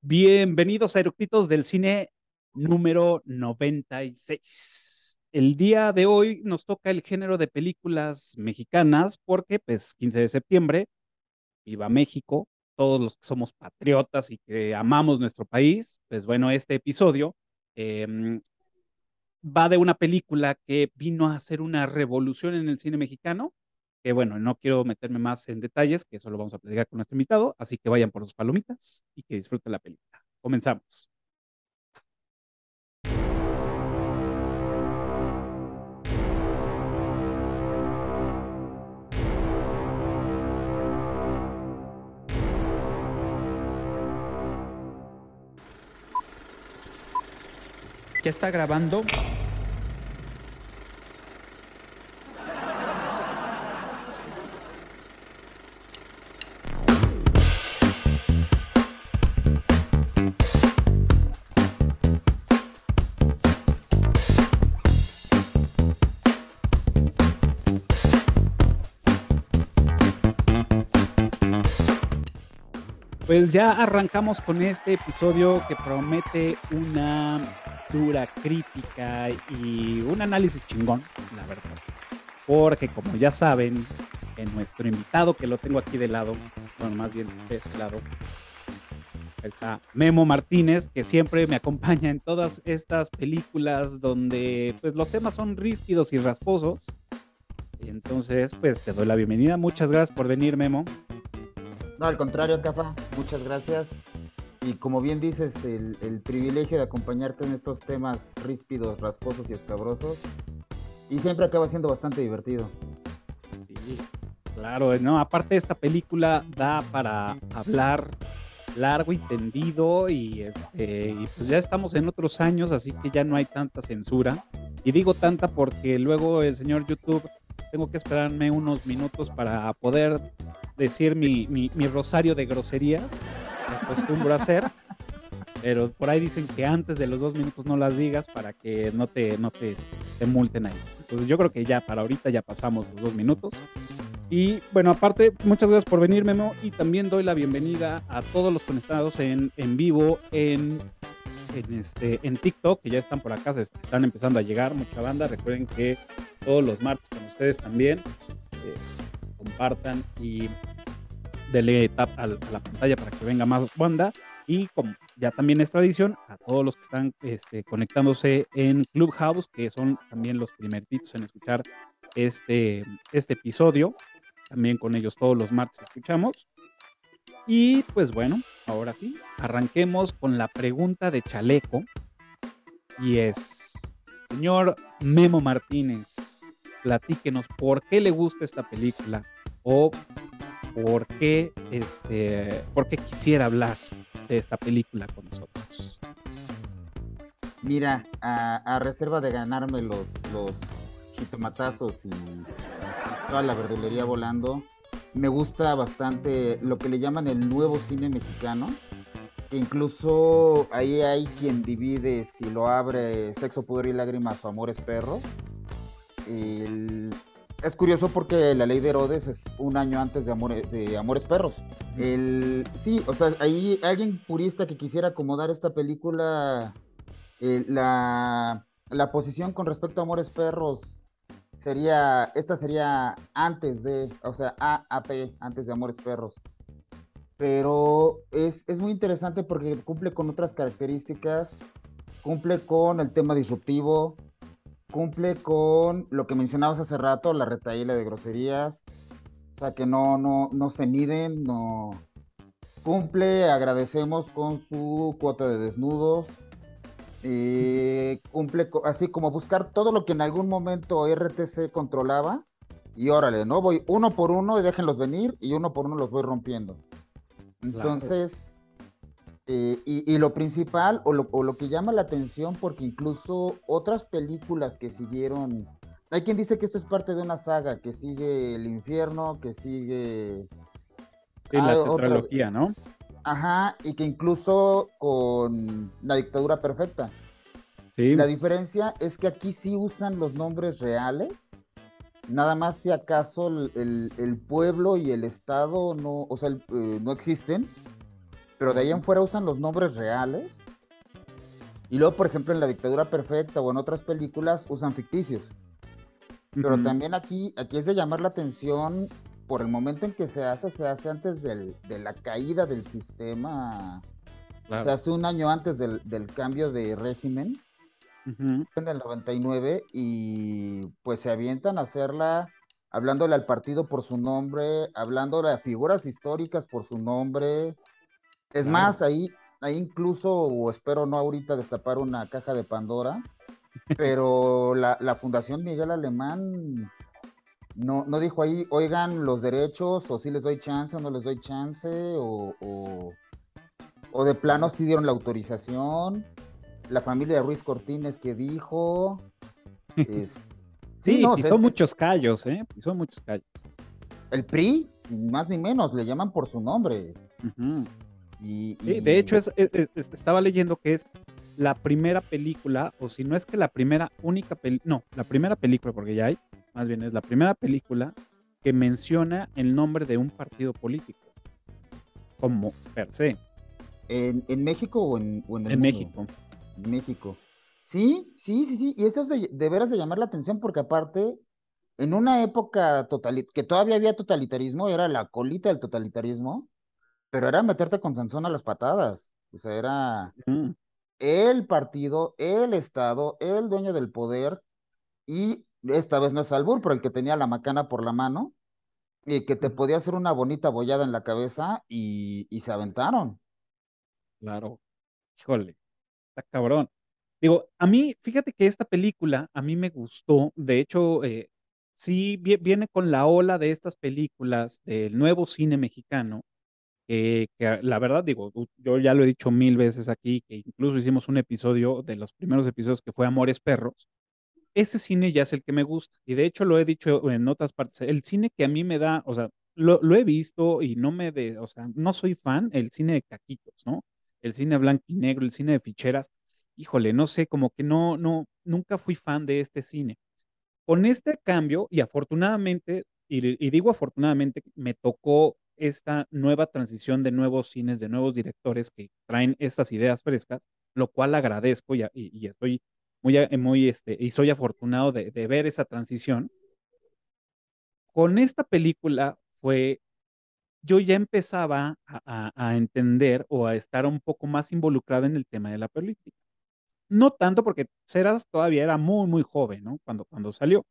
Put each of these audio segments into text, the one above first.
Bienvenidos a Eructitos del Cine número 96. El día de hoy nos toca el género de películas mexicanas porque, pues, 15 de septiembre, viva México, todos los que somos patriotas y que amamos nuestro país, pues bueno, este episodio em, va de una película que vino a hacer una revolución en el cine mexicano, que bueno, no quiero meterme más en detalles, que eso lo vamos a platicar con nuestro invitado, así que vayan por sus palomitas y que disfruten la película. Comenzamos. ¿Ya está grabando? Pues ya arrancamos con este episodio que promete una dura crítica y un análisis chingón, la verdad. Porque como ya saben, en nuestro invitado, que lo tengo aquí de lado, bueno, más bien de este lado, está Memo Martínez, que siempre me acompaña en todas estas películas donde pues los temas son ríspidos y rasposos. Entonces, pues te doy la bienvenida. Muchas gracias por venir, Memo. No, al contrario, Cafa, muchas gracias. Y como bien dices, el, privilegio de acompañarte en estos temas ríspidos, rasposos y escabrosos. Y siempre acaba siendo bastante divertido. Sí, claro, no, aparte esta película da para hablar largo y tendido y, este, y pues ya estamos en otros años, así que ya no hay tanta censura. Y digo tanta porque luego el señor YouTube tengo que esperarme unos minutos para poder decir mi, mi, rosario de groserías que acostumbro a hacer. Pero por ahí dicen que antes de los dos minutos no las digas para que no te, no te, este, te multen ahí. Entonces yo creo que ya para ahorita ya pasamos los dos minutos. Y bueno, aparte, muchas gracias por venir, Memo. Y también doy la bienvenida a todos los conectados en, en vivo en, en, este, en TikTok, que ya están por acá, se están empezando a llegar mucha banda. Recuerden que todos los martes con ustedes también eh, compartan y denle tap a, la pantalla para que venga más banda. Y como ya también es tradición, a todos los que están este, conectándose en Clubhouse, que son también los primeritos en escuchar este, este episodio. También con ellos todos los martes escuchamos. Y pues bueno, ahora sí, arranquemos con la pregunta de Chaleco. Y es, señor Memo Martínez, platíquenos por qué le gusta esta película o por qué, este, por qué quisiera hablar de esta película con nosotros. Mira, a, reserva de ganarme los, los jitomatazos y toda la verdulería volando, me gusta bastante lo que le llaman el nuevo cine mexicano, que incluso ahí hay quien divide si lo abre Sexo, Pudor y Lágrimas o Amores Perros. Es curioso porque la ley de Herodes es un año antes de Amores, de Amores Perros. El, sí, o sea, hay alguien purista que quisiera acomodar esta película, la, la posición con respecto a Amores Perros sería, esta sería antes de, o sea, AAP, antes de Amores Perros. Pero es, es muy interesante porque cumple con otras características, cumple con el tema disruptivo, cumple con lo que mencionabas hace rato, la retaíla de groserías, o sea que no, no, no se miden, no. Cumple, agradecemos con su cuota de desnudos, eh, cumple así como buscar todo lo que en algún momento RTC controlaba y órale, ¿no? Voy uno por uno y déjenlos venir y uno por uno los voy rompiendo. Entonces, eh, y, lo principal, o lo, que llama la atención, porque incluso otras películas que siguieron, hay quien dice que esto es parte de una saga, que sigue el infierno, que sigue... la ah, tetralogía, ¿no? Ajá, y que incluso con la dictadura perfecta. Sí. La diferencia es que aquí sí usan los nombres reales, nada más si acaso el, pueblo y el estado no, o sea, eh, no existen pero de ahí en fuera usan los nombres reales. Y luego, por ejemplo, en La Dictadura Perfecta o en otras películas usan ficticios. Pero también aquí, aquí es de llamar la atención por el momento en que se hace, se hace antes del, de la caída del sistema. Se hace un año antes del, cambio de régimen, en el 99, y pues se avientan a hacerla hablándole al partido por su nombre, hablándole a figuras históricas por su nombre. Es más, ahí, ahí incluso, o espero no ahorita destapar una caja de Pandora, pero la, la Fundación Miguel Alemán no, no dijo ahí, oigan los derechos, o si les doy chance o no les doy chance, o, o, de plano sí dieron la autorización. La familia de Ruiz Cortines que dijo. sí, no, pisó muchos callos, ¿eh? Pisó muchos callos. El PRI, sin más ni menos, le llaman por su nombre. y, de hecho, estaba leyendo que es la primera película, o si no es que la primera única película, no, la primera película, porque ya hay, más bien es la primera película que menciona el nombre de un partido político, como per se. ¿En, México o en, en, el en México? En México. Sí, sí, sí, sí, y eso es de, veras de llamar la atención porque aparte, en una época total, que todavía había totalitarismo, era la colita del totalitarismo, pero era meterte con Sansón a las patadas. O sea, era el partido, el Estado, el dueño del poder, y esta vez no es Albur, pero el que tenía la macana por la mano, y que te podía hacer una bonita bollada en la cabeza y, se aventaron. Claro, híjole, está cabrón. Digo, a mí, fíjate que esta película a mí me gustó, de hecho, eh, sí viene con la ola de estas películas del nuevo cine mexicano, que la verdad digo, yo ya lo he dicho mil veces aquí, que incluso hicimos un episodio de los primeros episodios que fue Amores Perros, ese cine ya es el que me gusta. Y de hecho lo he dicho en otras partes, el cine que a mí me da, o sea, lo, he visto y no me de, o sea, no soy fan, el cine de caquitos, ¿no? El cine blanco y negro, el cine de ficheras, híjole, no sé, como que no, no, nunca fui fan de este cine. Con este cambio, y afortunadamente, y, y digo afortunadamente, me tocó esta nueva transición de nuevos cines, de nuevos directores que traen estas ideas frescas, lo cual agradezco y, y estoy muy, muy, este, y soy afortunado de, ver esa transición. Con esta película fue, yo ya empezaba a, entender o a estar un poco más involucrado en el tema de la política. No tanto porque Ceras todavía era muy, muy joven, ¿no? Cuando, cuando salió.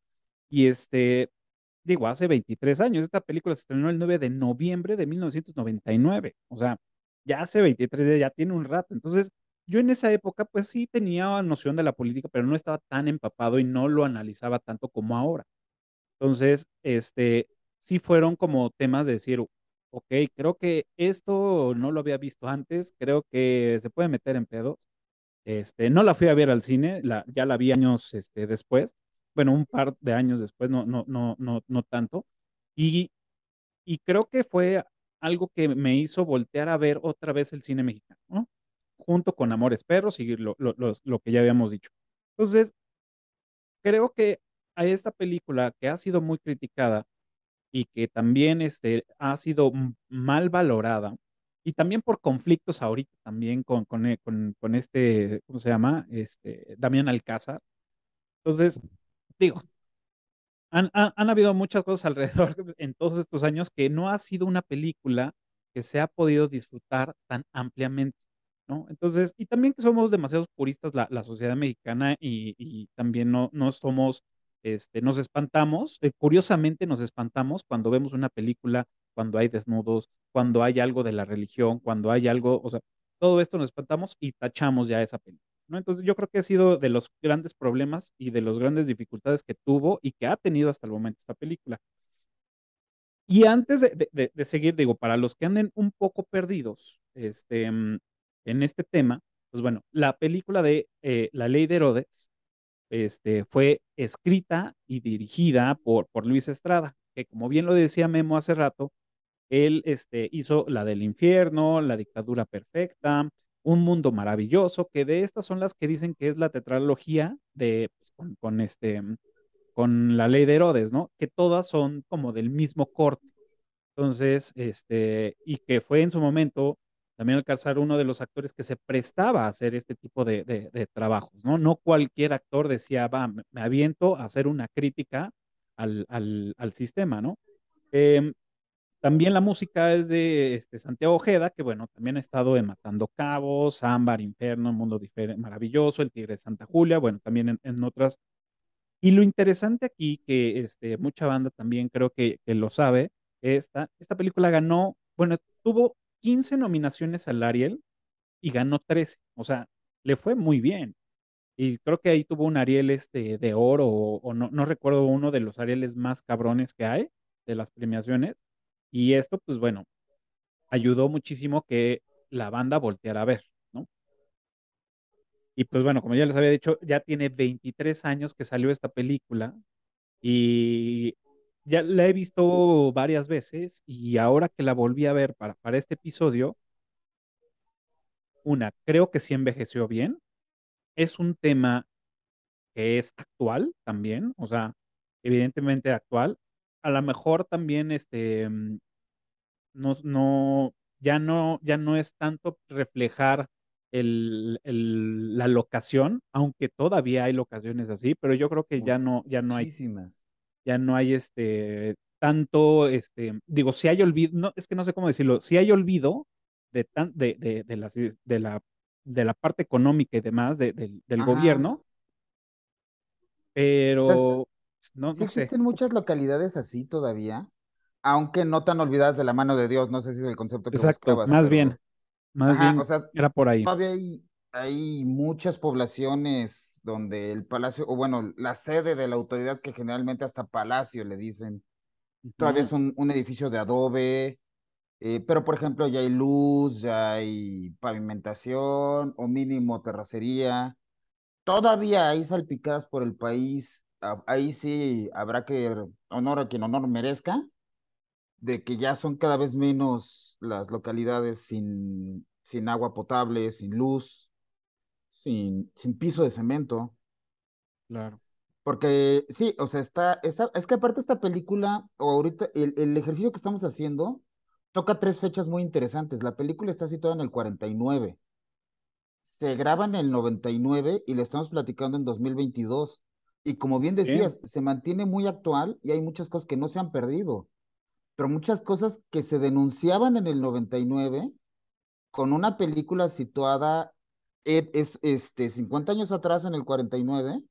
Y este, digo, hace 23 años, esta película se estrenó el 9 de noviembre de 1999. O sea, ya hace 23, ya tiene un rato. Entonces, yo en esa época, pues sí tenía noción de la política, pero no estaba tan empapado y no lo analizaba tanto como ahora. Entonces, este, sí fueron como temas de decir, ok, creo que esto no lo había visto antes, creo que se puede meter en pedos. Este, no la fui a ver al cine, ya la vi años este, después, bueno, un par de años después, no, no, no, no, no tanto. Y, y creo que fue algo que me hizo voltear a ver otra vez el cine mexicano, ¿no? Junto con Amores Perros y lo, lo, que ya habíamos dicho. Entonces, creo que a esta película que ha sido muy criticada y que también este, ha sido mal valorada, y también por conflictos ahorita también con, con, eh, con, con este, ¿cómo se llama? Este, Damián Alcázar. Entonces, digo, han, han, han, habido muchas cosas alrededor en todos estos años que no ha sido una película que se ha podido disfrutar tan ampliamente. ¿No? Entonces, y también que somos demasiados puristas la, la sociedad mexicana y, y, también no, no somos, este, nos espantamos, eh, curiosamente nos espantamos cuando vemos una película, cuando hay desnudos, cuando hay algo de la religión, cuando hay algo, o sea, todo esto nos espantamos y tachamos ya esa película, ¿no? Entonces, yo creo que ha sido de los grandes problemas y de las grandes dificultades que tuvo y que ha tenido hasta el momento esta película. Y antes de, de, de seguir, digo, para los que anden un poco perdidos, este, mm, en este tema, pues bueno, la película de eh, La Ley de Herodes este, fue escrita y dirigida por, por Luis Estrada, que como bien lo decía Memo hace rato, él este, hizo la del infierno, la dictadura perfecta, un mundo maravilloso, que de estas son las que dicen que es la tetralogía de, pues, con, este, con la ley de Herodes, ¿no? Que todas son como del mismo corte. Entonces, este, y que fue en su momento también Alcázar, uno de los actores que se prestaba a hacer este tipo de, de, trabajos, ¿no? No cualquier actor decía, va, me aviento a hacer una crítica al, al, al sistema, ¿no? Eh, también la música es de este, Santiago Ojeda, que bueno, también ha estado en Matando Cabos, Ámbar, Inferno, Mundo Diferente, Maravilloso, El Tigre de Santa Julia, bueno, también en, otras. Y lo interesante aquí, que este, mucha banda también creo que, lo sabe, esta, esta película ganó, bueno, tuvo 15 nominaciones al Ariel y ganó 13, o sea, le fue muy bien. Y creo que ahí tuvo un Ariel este, de oro, o, no, no recuerdo uno de los Arieles más cabrones que hay de las premiaciones y esto, pues bueno, ayudó muchísimo que la banda volteara a ver, ¿no? Y pues bueno, como ya les había dicho, ya tiene 23 años que salió esta película y ya la he visto varias veces y ahora que la volví a ver para, para este episodio, una, creo que sí envejeció bien. Es un tema que es actual también, o sea, evidentemente actual a lo mejor también este mm, no, no, ya no, ya no es tanto reflejar el, la locación, aunque todavía hay locaciones así, pero yo creo que ya no, ya no hay, ya no hay este tanto, este, digo, si hay olvido, no, es que no sé cómo decirlo, si hay olvido de tan, de, de, de, la, de la de la parte económica y demás del gobierno, pero no, sí existen muchas localidades así todavía, aunque no tan olvidadas de la mano de Dios, no sé si es el concepto que Exacto, más bien, más bien, era por ahí. Todavía hay, muchas poblaciones donde el palacio, o bueno, la sede de la autoridad, que generalmente hasta palacio le dicen, todavía es un, edificio de adobe, eh, pero por ejemplo ya hay luz, ya hay pavimentación o mínimo terracería. Todavía hay salpicadas por el país ahí sí habrá que honor a quien honor merezca, de que ya son cada vez menos las localidades sin, sin agua potable, sin luz, sin, sin piso de cemento. Claro. Porque sí, o sea, está, está, es que aparte esta película, o ahorita, el, el ejercicio que estamos haciendo, toca tres fechas muy interesantes. La película está situada en el 49. Se graba en el 99 y le estamos platicando en 2022. Y como bien decías, se mantiene muy actual y hay muchas cosas que no se han perdido, pero muchas cosas que se denunciaban en el 99 con una película situada es, este, 50 años atrás en el 49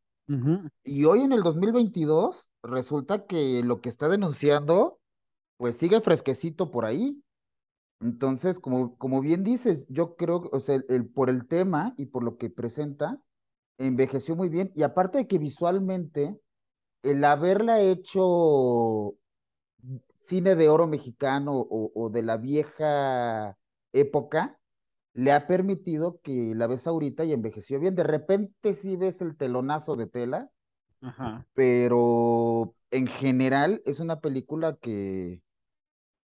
y hoy en el 2022 resulta que lo que está denunciando pues sigue fresquecito por ahí. Entonces, como, como bien dices, yo creo, o sea, el, por el tema y por lo que presenta, envejeció muy bien y aparte de que visualmente, el haberla hecho cine de oro mexicano o, de la vieja época, le ha permitido que la ves ahorita y envejeció bien. De repente sí ves el telonazo de tela, pero en general es una película que,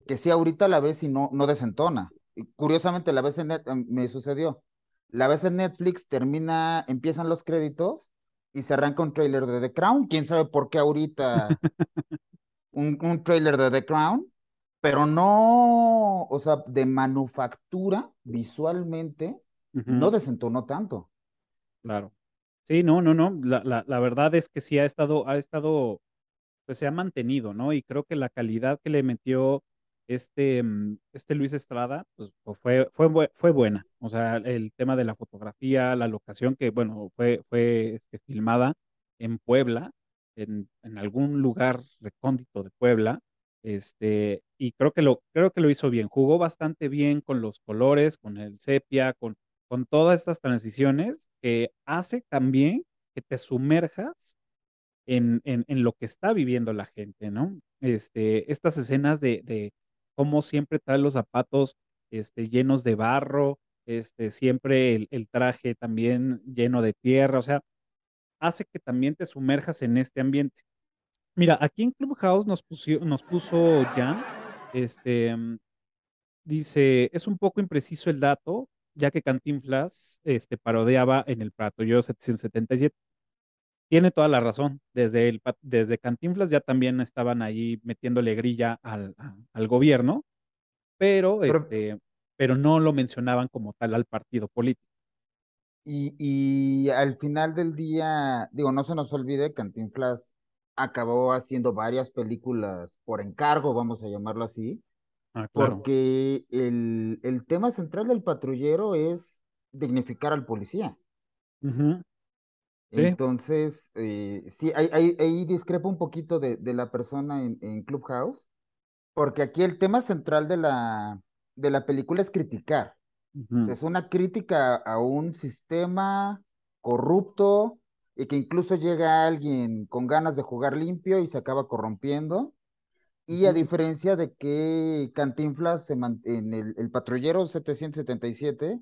que sí ahorita la ves y no, no desentona. Y curiosamente la vez en me sucedió la ves en Netflix, termina, empiezan los créditos y se arranca un trailer de The Crown. Quién sabe por qué ahorita un, un trailer de The Crown, pero no, o sea, de manufactura visualmente, no desentonó tanto. Claro. Sí, no, no, no. La, la, la, verdad es que sí ha estado, ha estado, pues se ha mantenido, ¿no? Y creo que la calidad que le metió este, mm, este Luis Estrada, pues fue, fue, fue buena. O sea, el tema de la fotografía, la locación que, bueno, fue, fue este, filmada en Puebla, en, en, algún lugar recóndito de Puebla, este, y creo que, lo, creo que lo hizo bien. Jugó bastante bien con los colores, con el sepia, con, con todas estas transiciones que hace también que te sumerjas en, en, en, lo que está viviendo la gente, ¿no? Este, estas escenas de, de, como siempre trae los zapatos este, llenos de barro, este, siempre el, traje también lleno de tierra, o sea, hace que también te sumerjas en este ambiente. Mira, aquí en Clubhouse nos, puso, nos puso Jan, este, dice, es un poco impreciso el dato, ya que Cantinflas este, parodeaba en el yo 777. Tiene toda la razón. Desde, el, desde Cantinflas ya también estaban ahí metiéndole grilla al, al gobierno, pero, este, pero no lo mencionaban como tal al partido político. Y, y al final del día, digo, no se nos olvide, Cantinflas acabó haciendo varias películas por encargo, vamos a llamarlo así, Ah, claro. porque el, el tema central del patrullero es dignificar al policía. Sí. Entonces, eh, sí, ahí, ahí, ahí discrepo un poquito de, de la persona en, en Clubhouse, porque aquí el tema central de la, de la película es criticar. O sea, ujú, es una crítica a un sistema corrupto y que incluso llega alguien con ganas de jugar limpio y se acaba corrompiendo. Y a diferencia de que Cantinflas se en el, el patrullero 777,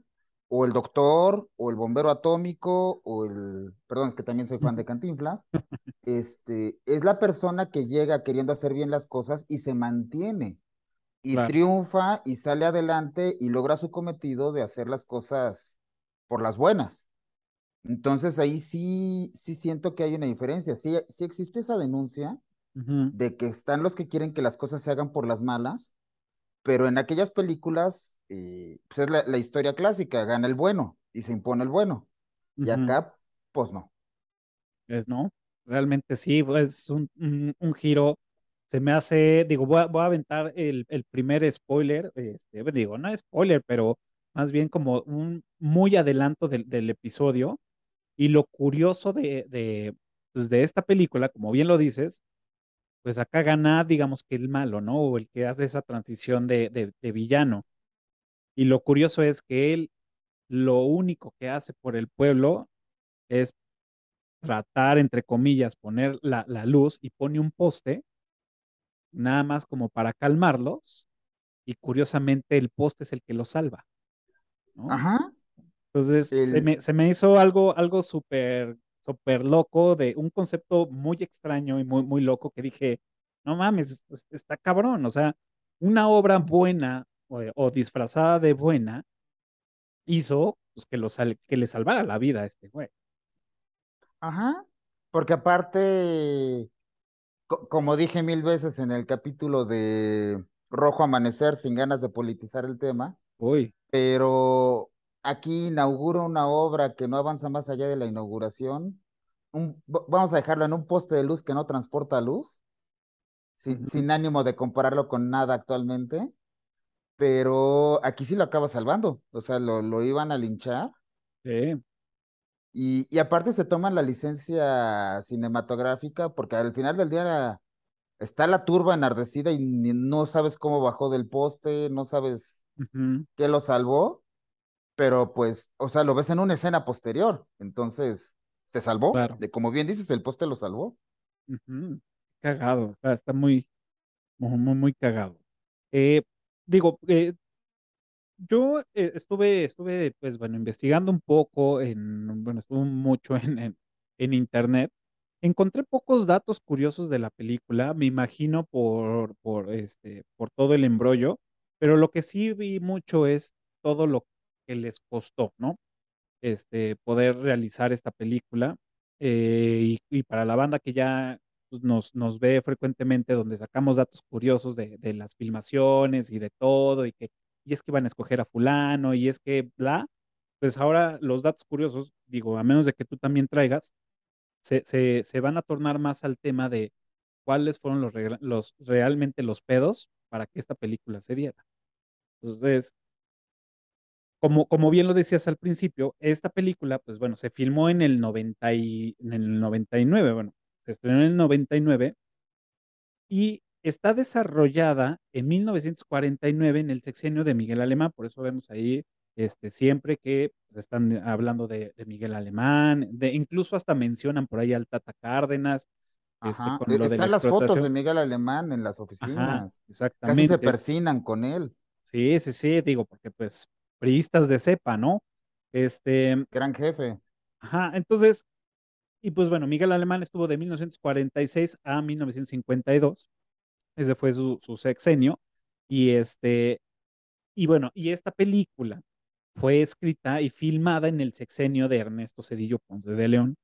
o el doctor, o el bombero atómico, o el, perdón, es que también soy fan de Cantinflas, este, es la persona que llega queriendo hacer bien las cosas y se mantiene, y Claro. triunfa y sale adelante y logra su cometido de hacer las cosas por las buenas. Entonces ahí sí, sí siento que hay una diferencia. Sí, sí existe esa denuncia ujú, de que están los que quieren que las cosas se hagan por las malas, pero en aquellas películas, eh, pues es la, la historia clásica, gana el bueno y se impone el bueno. Y ujú. acá, pues no. Es, ¿no? Realmente sí, es un, un- un giro. Se me hace, digo, voy a, voy a aventar el, el primer spoiler, este, digo, no spoiler, pero más bien como un muy adelanto del, del episodio. Y lo curioso de, de, pues, de esta película, como bien lo dices, pues acá gana, digamos que el malo, ¿no? O el que hace esa transición de, de, de villano. Y lo curioso es que él lo único que hace por el pueblo es tratar, entre comillas, poner la, la luz y pone un poste, nada más como para calmarlos, y curiosamente el poste es el que los salva. Ajá, Entonces se me, se me hizo algo, algo súper, súper loco, de un concepto muy extraño y muy, muy loco que dije, no mames, es- está cabrón, o sea, una obra buena o, o disfrazada de buena hizo pues, que, lo sal- que le salvara la vida a este güey. ajá, porque aparte, co- como dije mil veces en el capítulo de Rojo Amanecer, sin ganas de politizar el tema, Uy, pero aquí inauguro una obra que no avanza más allá de la inauguración. Un- vamos a dejarlo en un poste de luz que no transporta luz, sin, ánimo de compararlo con nada actualmente, pero aquí sí lo acaba salvando, o sea, lo, lo iban a linchar. Sí, y, y aparte se toman la licencia cinematográfica porque al final del día era- está la turba enardecida y no sabes cómo bajó del poste, no sabes qué lo salvó pero pues, o sea, lo ves en una escena posterior, entonces se salvó, claro. de como bien dices, el poste lo salvó. Cagado, está, muy, muy, muy cagado. Eh, digo, eh, yo eh, estuve, estuve, pues bueno, investigando un poco en, bueno, estuve mucho en, en, en internet. Encontré pocos datos curiosos de la película, me imagino por, por, este, por todo el embrollo, pero lo que sí vi mucho es todo lo que les costó, ¿no? este, poder realizar esta película. eh, y, para la banda que ya pues, nos, nos ve frecuentemente, donde sacamos datos curiosos de, de las filmaciones y de todo, y que y es que van a escoger a fulano, y es que bla, pues ahora los datos curiosos, digo, a menos de que tú también traigas, se, se, se van a tornar más al tema de cuáles fueron los, los realmente los pedos para que esta película se diera. Entonces, como, como bien lo decías al principio, esta película, pues bueno, se filmó en el 90 y, en el 99, bueno, se estrenó en el 99 y está desarrollada en 1949 en el sexenio de Miguel Alemán, por eso vemos ahí este, siempre que pues, están hablando de, de Miguel Alemán, de, incluso hasta mencionan por ahí al Tata Cárdenas, este, con e- lo de la están las fotos de. Miguel Alemán en las Ajá, oficinas, casi se exactamente. persinan con él, Sí, sí, sí, digo, porque pues priistas de cepa, ¿no? Este, gran jefe. Ajá, entonces, y pues bueno, Miguel Alemán estuvo de 1946 a 1952, ese fue su, su sexenio, y este, y bueno, y esta película fue escrita y filmada en el sexenio de Ernesto Cedillo Ponce de León,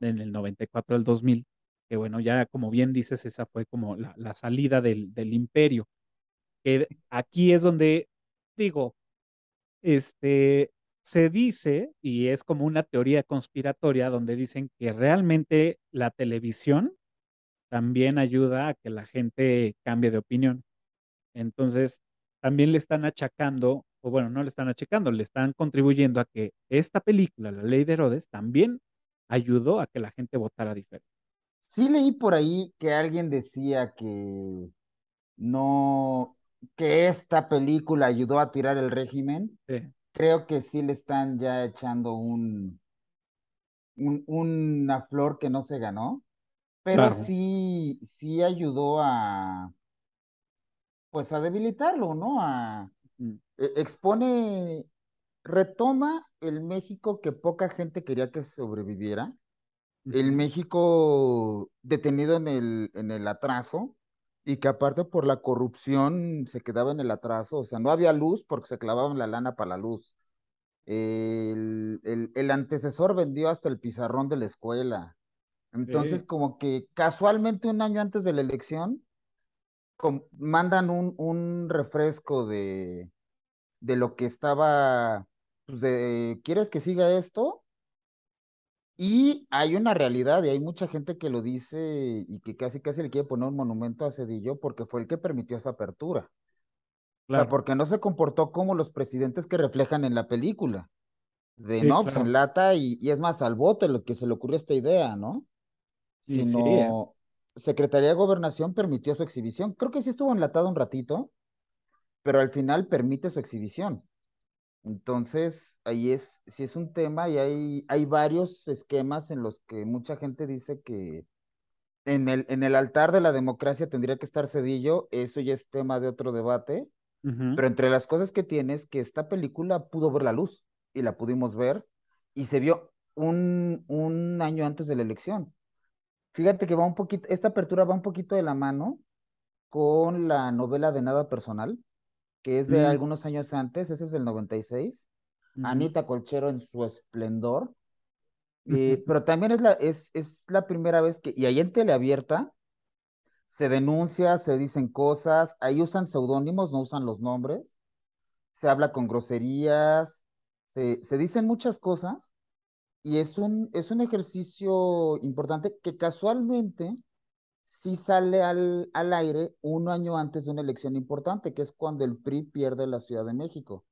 en el 94 al 2000, que bueno, ya como bien dices, esa fue como la, la salida del, del imperio, que aquí es donde, digo, este, se dice, y es como una teoría conspiratoria, donde dicen que realmente la televisión también ayuda a que la gente cambie de opinión. Entonces, también le están achacando, o bueno, no le están achacando, le están contribuyendo a que esta película, La Ley de Herodes, también ayudó a que la gente votara diferente. Sí leí por ahí que alguien decía que no, que esta película ayudó a tirar el régimen. Sí, Creo que sí le están ya echando un, un- una flor que no se ganó, pero claro. sí, sí ayudó a, pues a debilitarlo, ¿no? A, Mm, e- expone, retoma el México que poca gente quería que sobreviviera, el México detenido en el, en el atraso y que aparte por la corrupción se quedaba en el atraso, o sea, no había luz porque se clavaban la lana para la luz. El, el, el antecesor vendió hasta el pizarrón de la escuela. Entonces, sí, como que casualmente un año antes de la elección, com- mandan un, un refresco de, de lo que estaba, pues de, ¿quieres que siga esto? Y hay una realidad, y hay mucha gente que lo dice y que casi casi le quiere poner un monumento a Cedillo porque fue el que permitió esa apertura. O sea, porque no se comportó como los presidentes que reflejan en la película. De Sí, no, pues claro. en lata y, y es más, al bote lo que se le ocurrió esta idea, ¿no? Sí, ¿eh? Sino Secretaría de Gobernación permitió su exhibición. Creo que sí estuvo enlatado un ratito, pero al final permite su exhibición. Entonces, ahí es, sí es un tema y hay, hay varios esquemas en los que mucha gente dice que en el, en el altar de la democracia tendría que estar Cedillo, eso ya es tema de otro debate, pero entre las cosas que tiene es que esta película pudo ver la luz y la pudimos ver y se vio un, un año antes de la elección. Fíjate que va un poquito, esta apertura va un poquito de la mano con la novela de Nada Personal, que es de mm, algunos años antes, ese es del 96, ujú, Anita Colchero en su esplendor, eh, pero también es la, es, es la primera vez que, y ahí en teleabierta, se denuncia, se dicen cosas, ahí usan seudónimos, no usan los nombres, se habla con groserías, se, se dicen muchas cosas, y es un, es un ejercicio importante que casualmente sí sale al, al aire un año antes de una elección importante, que es cuando el PRI pierde la Ciudad de México,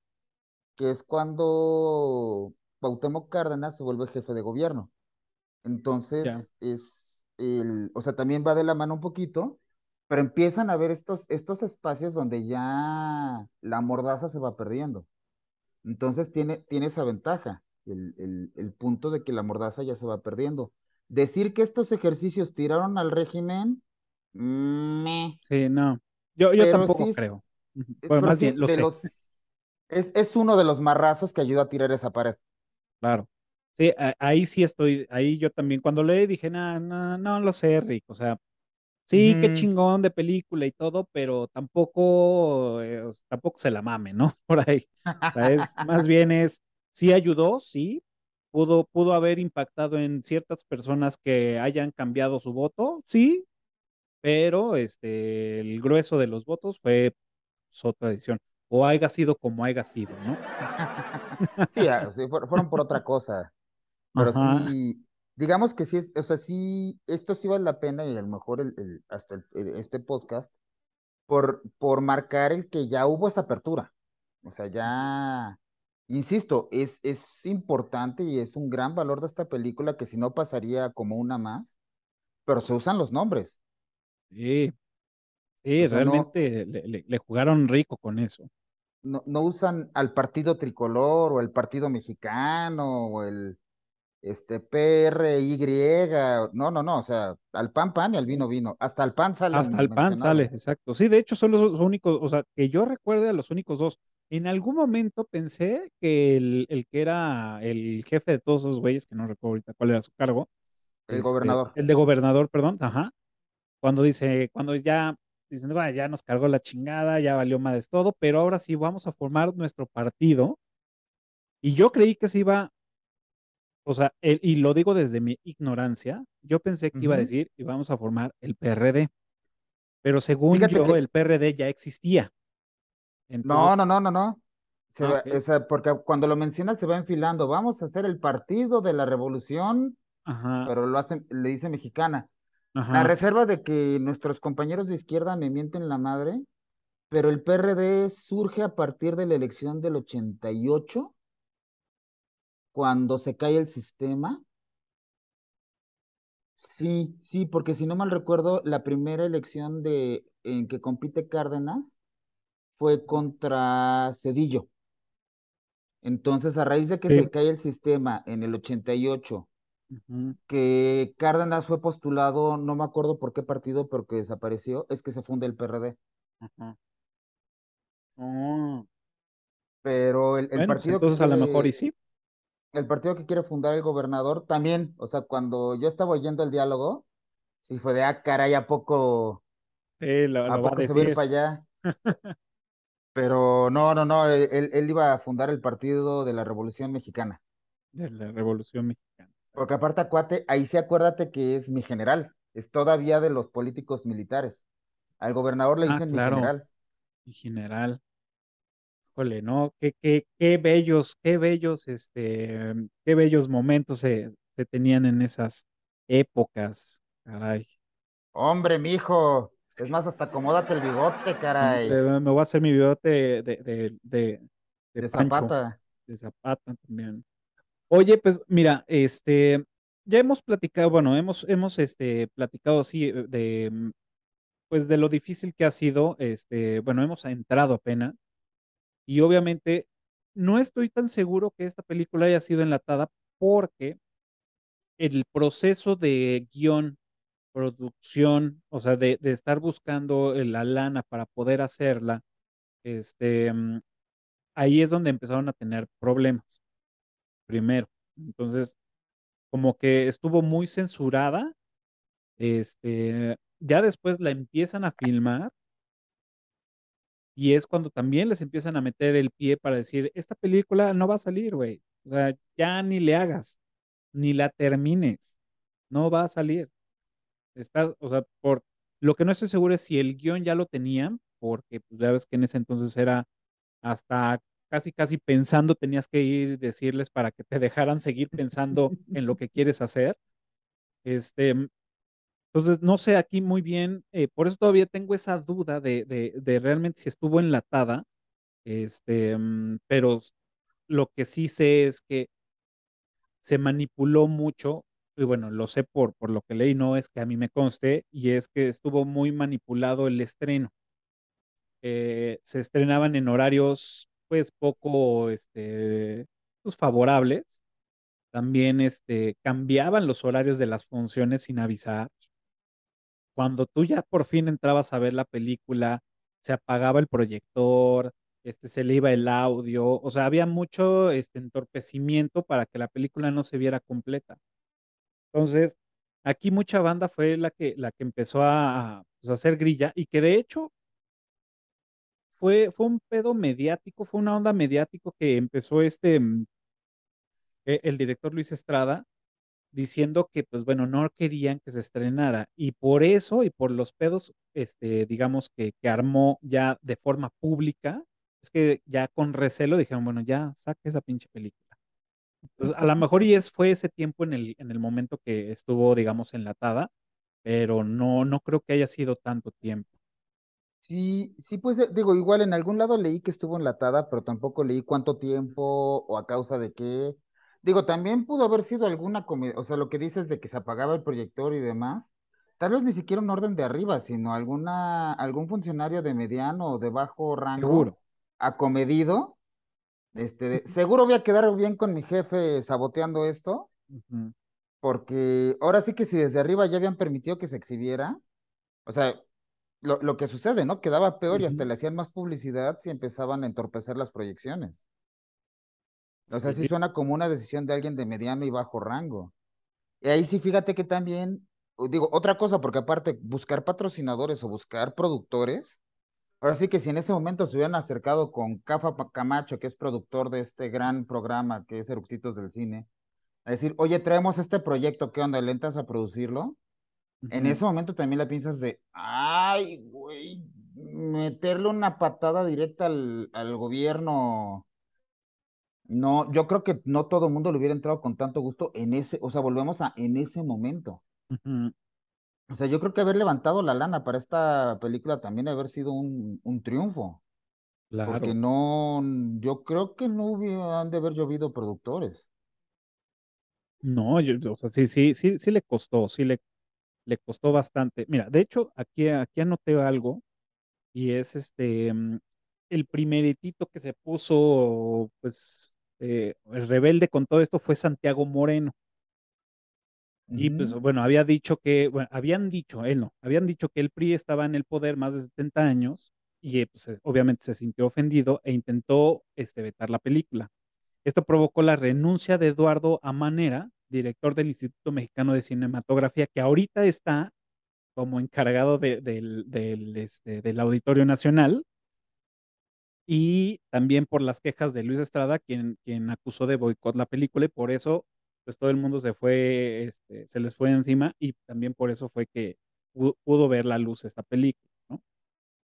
que es cuando Cuauhtémoc Cárdenas se vuelve jefe de gobierno. Entonces, es el, o sea, también va de la mano un poquito, pero empiezan a ver estos, estos espacios donde ya la mordaza se va perdiendo. Entonces tiene, tiene esa ventaja, el, el, el punto de que la mordaza ya se va perdiendo. Decir que estos ejercicios tiraron al régimen, meh, Sí, no. Yo, yo tampoco sí, creo. Eh, Bueno, más bien, lo sé, los, es, es uno de los marrazos que ayuda a tirar esa pared. claro. Sí, ahí sí estoy, ahí yo también, cuando leí dije, no, no, no lo sé, Rick, o sea, sí, qué chingón de película y todo, pero tampoco, eh, tampoco se la mame, ¿no? Por ahí. O sea, es, más bien es, sí ayudó, sí, pudo, pudo haber impactado en ciertas personas que hayan cambiado su voto, sí, pero este, el grueso de los votos fue otra edición, o haya sido como haya sido, ¿no? Sí, ah, sí, fuer- fueron por otra cosa, pero Ajá, sí, digamos que sí, o sea, sí, esto sí vale la pena y a lo mejor el, el- hasta el- este podcast por, por marcar el que ya hubo esa apertura. O sea, ya, insisto, es, es importante y es un gran valor de esta película que si no pasaría como una más, pero se usan los nombres. sí, O sí, no, realmente le, le- le jugaron rico con eso. no, no usan al partido tricolor o el partido mexicano o el este PRY. No, no, no. O sea, al pan, pan y al vino, vino. Hasta el pan Hasta salen el pan sale, exacto. Sí, de hecho son los, los únicos, o sea, que yo recuerde a los únicos dos. En algún momento pensé que el, el que era el jefe de todos esos güeyes, que no recuerdo ahorita cuál era su cargo, El este, gobernador. el de gobernador, perdón, ajá, cuando dice, cuando ya dicen, "Bueno, ya nos cargó la chingada, ya valió madres todo, pero ahora sí vamos a formar nuestro partido. Y yo creí que se iba, o sea, el- y lo digo desde mi ignorancia, yo pensé que iba a decir, y vamos a formar el PRD, pero según Fíjate yo, que, el PRD ya existía. Entonces, no, no, no, no, no. se Ah, va- porque cuando lo mencionas se va enfilando, vamos a hacer el partido de la revolución, Ajá, pero lo hacen, le dice mexicana. A ajá. reserva de que nuestros compañeros de izquierda me mienten la madre, pero el PRD surge a partir de la elección del 88, cuando se cae el sistema. Sí, sí, porque si no mal recuerdo, la primera elección de, en que compite Cárdenas fue contra Cedillo. Entonces, a raíz de que Sí. se cae el sistema en el 88, ujú, que Cárdenas fue postulado, no me acuerdo por qué partido, pero que desapareció, es que se funda el PRD. ajá. Oh, Pero el, el Bueno, pues partido que entonces a lo mejor y sí. el partido que quiere fundar el gobernador también, o sea, cuando yo estaba oyendo el diálogo, sí fue de, ah, caray, ¿a poco, Sí, lo, a lo va a poco se va a ir para allá? Pero no, no, no, él, él- él iba a fundar el Partido de la Revolución Mexicana. de la Revolución Mexicana. Porque aparte, Acuate, ahí sí acuérdate que es mi general, es todavía de los políticos militares. Al gobernador le Ah, dicen mi general. mi general. Híjole, no, qué, qué, qué bellos, qué bellos, este, qué bellos momentos se, se tenían en esas épocas. Caray. Hombre, mijo, es más, hasta acomódate el bigote, caray, Me voy a hacer mi bigote de, de, de, de de Pancho, Zapata. de Zapata también. Oye, pues mira, este, ya hemos platicado, bueno, hemos, hemos, este, platicado, sí, eh, de, pues de lo difícil que ha sido, este, bueno, hemos entrado apenas y obviamente no estoy tan seguro que esta película haya sido enlatada porque el proceso de guion, producción, o sea, de, estar buscando la lana para poder hacerla, este, mm, ahí es donde empezaron a tener problemas, primero. Entonces, como que estuvo muy censurada, este, ya después la empiezan a filmar y es cuando también les empiezan a meter el pie para decir, esta película no va a salir, güey. O sea, ya ni le hagas, ni la termines, no va a salir. Está, o sea, por lo que no estoy seguro es si el guion ya lo tenían, porque pues, ya ves que en ese entonces era hasta casi, casi pensando, tenías que ir y decirles para que te dejaran seguir pensando en lo que quieres hacer. Este, entonces, no sé aquí muy bien, eh, por eso todavía tengo esa duda de, de, de realmente si estuvo enlatada, este, mm, pero lo que sí sé es que se manipuló mucho, y bueno, lo sé por, por lo que leí, no es que a mí me conste, y es que estuvo muy manipulado el estreno. Eh, se estrenaban en horarios, pues, poco, este, pues, favorables. También, este, cambiaban los horarios de las funciones sin avisar. Cuando tú ya por fin entrabas a ver la película, se apagaba el proyector, este, se le iba el audio, o sea, había mucho, este, entorpecimiento para que la película no se viera completa. Entonces, aquí mucha banda fue la que, la que empezó a, pues, hacer grilla y que de hecho fue, fue un pedo mediático, fue una onda mediático que empezó este, mm, e- el director Luis Estrada diciendo que, pues bueno, no querían que se estrenara y por eso y por los pedos, este, digamos que, que armó ya de forma pública, es que ya con recelo dijeron, bueno, ya saque esa pinche película. Pues a lo mejor y es, fue ese tiempo en el, en el momento que estuvo, digamos, enlatada, pero no, no creo que haya sido tanto tiempo. Sí, sí, pues eh, digo, igual en algún lado leí que estuvo enlatada, pero tampoco leí cuánto tiempo o a causa de qué. Digo, también pudo haber sido alguna comedia, o sea, lo que dices de que se apagaba el proyector y demás, tal vez ni siquiera un orden de arriba, sino alguna, algún funcionario de mediano o de bajo rango Seguro. acomedido, este, seguro voy a quedar bien con mi jefe saboteando esto, porque ahora sí que si desde arriba ya habían permitido que se exhibiera, o sea, lo, lo que sucede, ¿no? Quedaba peor y hasta le hacían más publicidad si empezaban a entorpecer las proyecciones. O sea, sí Sí, suena como una decisión de alguien de mediano y bajo rango. Y ahí sí, fíjate que también, digo, otra cosa, porque aparte, buscar patrocinadores o buscar productores, ahora sí que si en ese momento se hubieran acercado con Cafa Camacho, que es productor de este gran programa que es Eructitos del Cine, a decir, oye, traemos este proyecto, ¿qué onda? ¿Le entras a producirlo? En ese momento también la piensas de, ay, güey, meterle una patada directa al, al gobierno. No, yo creo que no todo el mundo le hubiera entrado con tanto gusto en ese, o sea, volvemos a en ese momento. Ujú, O sea, yo creo que haber levantado la lana para esta película también haber sido un, un triunfo, porque Claro. no, yo creo que no hubieran de haber llovido productores. No, yo, o sea, sí, sí, sí, sí le costó, sí le, le costó bastante. Mira, de hecho, aquí, aquí anoté algo y es este, mm, el primeritito que se puso, pues, eh, el rebelde con todo esto fue Santiago Moreno. Y pues bueno, había dicho que, bueno, habían dicho, él no, habían dicho que el PRI estaba en el poder más de 70 años y eh, pues eh, obviamente se sintió ofendido e intentó este, vetar la película. Esto provocó la renuncia de Eduardo Amanera, director del Instituto Mexicano de Cinematografía, que ahorita está como encargado de- del, del, este, del Auditorio Nacional y también por las quejas de Luis Estrada, quien, quien acusó de boicot la película y por eso pues todo el mundo se fue, este, se les fue encima y también por eso fue que pudo, pudo ver la luz esta película, ¿no? O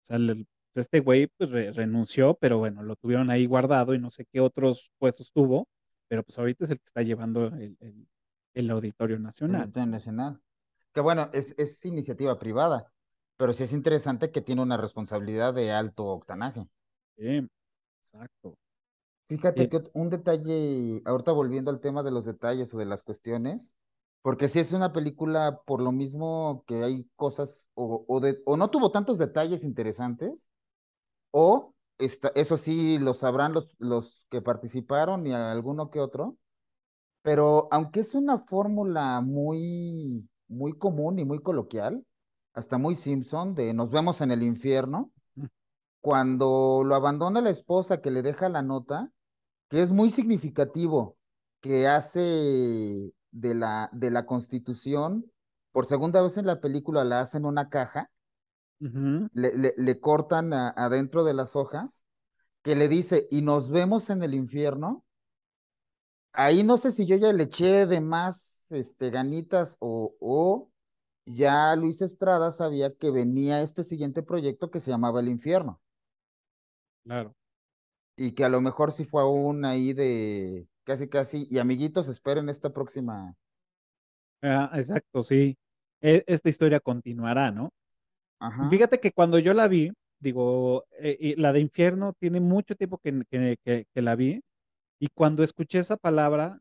sea, el- este güey pues re- renunció, pero bueno, lo tuvieron ahí guardado y no sé qué otros puestos tuvo, pero pues ahorita es el que está llevando el, el- el Auditorio El Nacional. Auditorio Nacional. Que bueno, es, es iniciativa privada, pero sí es interesante que tiene una responsabilidad de alto octanaje. Sí, exacto. Fíjate Eh, que un detalle, ahorita volviendo al tema de los detalles o de las cuestiones, porque si es una película por lo mismo que hay cosas o, o, de, o no tuvo tantos detalles interesantes, o está, eso sí lo sabrán los, los que participaron y alguno que otro, pero aunque es una fórmula muy, muy común y muy coloquial, hasta muy Simpson, de nos vemos en el infierno, cuando lo abandona la esposa que le deja la nota, que es muy significativo, que hace de la, de la Constitución, por segunda vez en la película la hacen una caja, le, le- le cortan a- adentro de las hojas, que le dice, y nos vemos en el infierno. Ahí no sé si yo ya le eché de más este, ganitas o, o ya Luis Estrada sabía que venía este siguiente proyecto que se llamaba El Infierno. claro. Y que a lo mejor sí fue aún ahí de casi casi, y amiguitos, esperen esta próxima. Ah, exacto, sí. E- Esta historia continuará, ¿no? Ajá, Fíjate que cuando yo la vi, digo, eh, y la de infierno tiene mucho tiempo que, que, que- que la vi, y cuando escuché esa palabra,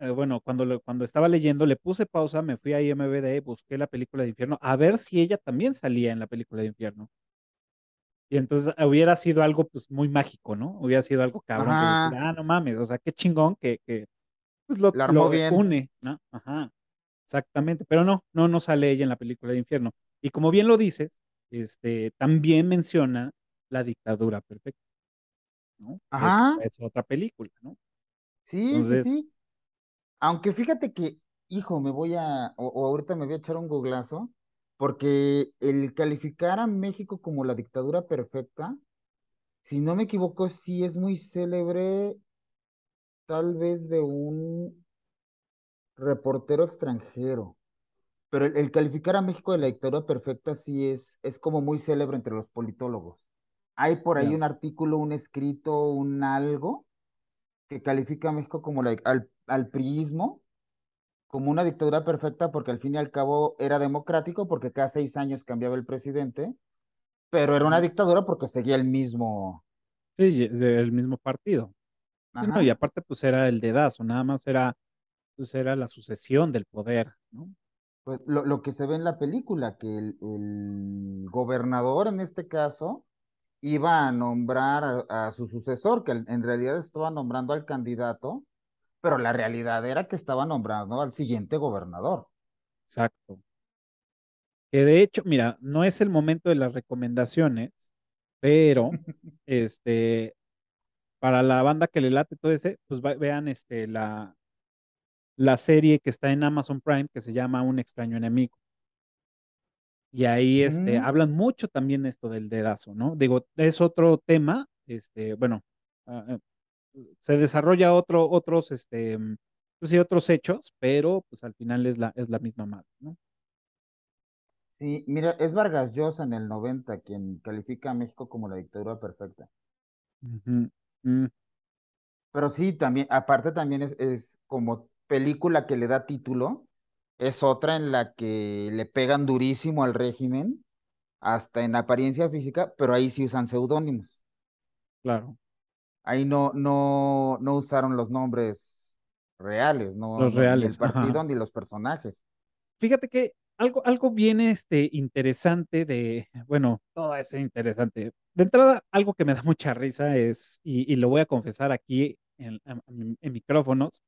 eh, bueno, cuando, lo- cuando estaba leyendo, le puse pausa, me fui a IMDb, busqué la película de infierno, a ver si ella también salía en la película de infierno. Y entonces eh, hubiera sido algo pues muy mágico, ¿no? Hubiera sido algo cabrón que decir, ah, no mames, o sea, qué chingón que, que pues lo, lo bien. une, ¿no? Ajá. Exactamente, pero no, no, no sale ella en la película de Infierno. Y como bien lo dices, este, también menciona la dictadura perfecta, Ajá, es otra película, ¿no? sí, sí, sí. Aunque fíjate que, hijo, me voy a, o, o ahorita me voy a echar un googlazo, porque el calificar a México como la dictadura perfecta, si no me equivoco, sí es muy célebre, tal vez de un reportero extranjero. Pero el, el calificar a México de la dictadura perfecta sí es, es como muy célebre entre los politólogos. Hay por ahí un artículo, un escrito, un algo que califica a México como la, al, al priismo, como una dictadura perfecta porque al fin y al cabo era democrático porque cada seis años cambiaba el presidente, pero era una dictadura porque seguía el mismo. sí, del mismo partido. Sí, no, y aparte, pues era el dedazo, nada más era, pues era la sucesión del poder, ¿no? Pues lo, lo que se ve en la película, que el, el gobernador en este caso iba a nombrar a, a su sucesor, que en realidad estaba nombrando al candidato, pero la realidad era que estaba nombrando al siguiente gobernador. Exacto. Que de hecho, mira, no es el momento de las recomendaciones, pero, este, para la banda que le late todo ese, pues vean este, la, la serie que está en Amazon Prime que se llama Un extraño enemigo. Y ahí este, Mm, hablan mucho también esto del dedazo, ¿no? Digo, es otro tema, este, bueno, ah, eh, se desarrolla otro, otros, este, mm, pues sí, otros hechos, pero pues al final es la, es la misma madre, ¿no? sí, mira, es Vargas Llosa en el 90 quien califica a México como la dictadura perfecta. Mm. Pero sí, también, aparte también es, es como película que le da título, es otra en la que le pegan durísimo al régimen, hasta en apariencia física, pero ahí sí usan seudónimos. Claro, Ahí no, no, no usaron los nombres reales, no, los no, ni el reales, ajá. partido ni los personajes. Fíjate que algo, algo bien este, interesante de, bueno, todo es interesante. De entrada, algo que me da mucha risa es, y, y lo voy a confesar aquí en, en- en micrófonos,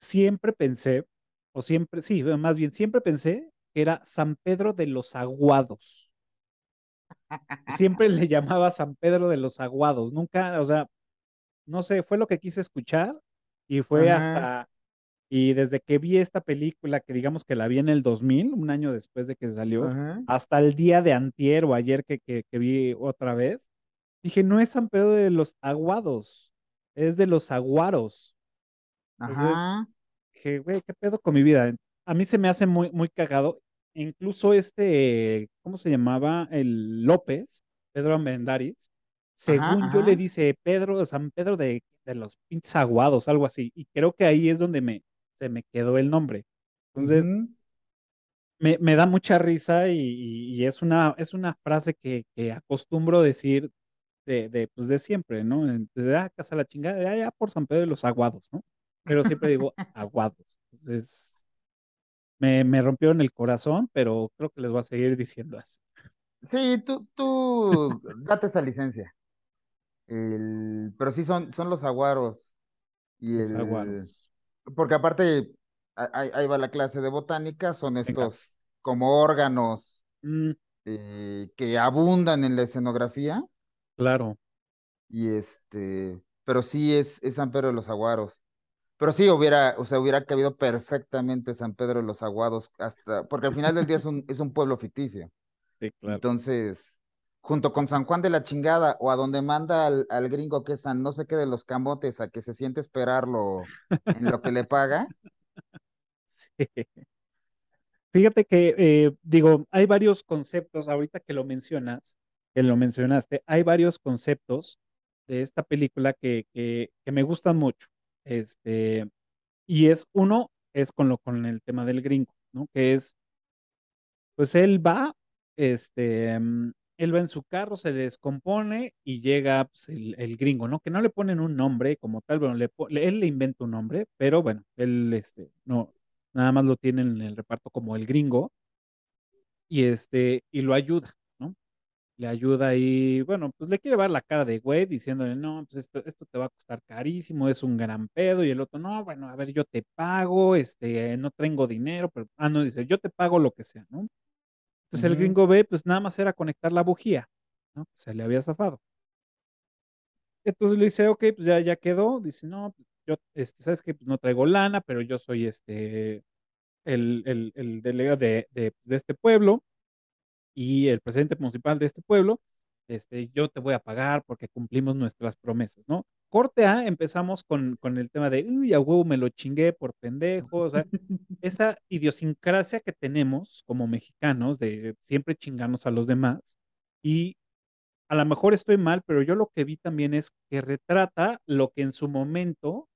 siempre pensé, o siempre, sí, más bien, siempre pensé que era San Pedro de los Aguados. Siempre le llamaba San Pedro de los Aguados. Nunca, o sea, no sé, fue lo que quise escuchar y fue Ajá, hasta Y desde que vi esta película, que digamos que la vi en el 2000, un año después de que salió, ajá, hasta el día de antier o ayer que, que, que vi otra vez, dije, no es San Pedro de los Aguados, es de los Aguaros. Entonces ajá, dije, güey, ¿qué pedo con mi vida? A mí se me hace muy, muy cagado. Incluso este, ¿cómo se llamaba? El López, Pedro Ajá, según yo le dice Pedro, San Pedro de, de los pinches aguados, algo así. Y creo que ahí es donde me, se me quedó el nombre. Entonces, me, me da mucha risa y, y- y es una, es una frase que, que acostumbro decir de, de, pues de siempre, ¿no? De, ah, casa la chingada, de allá por San Pedro de los Aguados, ¿no? Pero siempre digo aguados. Entonces, me, me rompieron el corazón, pero creo que les voy a seguir diciendo así. Sí, tú, tú date esa licencia. El, pero sí son, son los aguaros. Y Los el, aguaros. porque aparte, ahí, ahí va la clase de botánica, son Venga. estos como órganos Mm, eh, que abundan en la escenografía. claro. Y este, pero sí es, es San Pedro de los Aguaros. Pero sí hubiera, o sea, hubiera cabido perfectamente San Pedro de los Aguados hasta, porque al final del día es un, es un pueblo ficticio. Sí, claro. Entonces, junto con San Juan de la Chingada, o a donde manda al, al gringo que es San no sé qué de los camotes, a que se siente esperarlo en lo que le paga. Sí. Fíjate que, eh, digo, hay varios conceptos, ahorita que lo mencionas, que lo mencionaste, hay varios conceptos de esta película que, que, que me gustan mucho. Este, y es uno, es con lo, con el tema del gringo, ¿no? Que es, pues él va, este, mm, él va en su carro, se descompone y llega pues, el, gringo, ¿no? Que no le ponen un nombre como tal, bueno, le- él le inventa un nombre, pero bueno, él, este, no, nada más lo tiene en el reparto como el gringo y este, y lo ayuda, ¿no? Le ayuda y, bueno, pues le quiere ver la cara de güey diciéndole, no, pues esto, esto te va a costar carísimo, es un gran pedo, y el otro, no, bueno, a ver, yo te pago, este, no tengo dinero, pero, ah, no, dice, yo te pago lo que sea, ¿no? Entonces el gringo ve, pues nada más era conectar la bujía, ¿no? Se le había zafado. Entonces le dice, ok, pues ya, ya quedó, dice, no, pues yo, este, sabes que no traigo lana, pero yo soy este, el, el, el delegado de, de, de este pueblo y el presidente municipal de este pueblo, este, yo te voy a pagar porque cumplimos nuestras promesas, ¿no? Corte A, empezamos con, con el tema de, uy, a huevo me lo chingué por pendejo, o sea, esa idiosincrasia que tenemos como mexicanos de siempre chingarnos a los demás y a lo mejor estoy mal, pero yo lo que vi también es que retrata lo que en su momento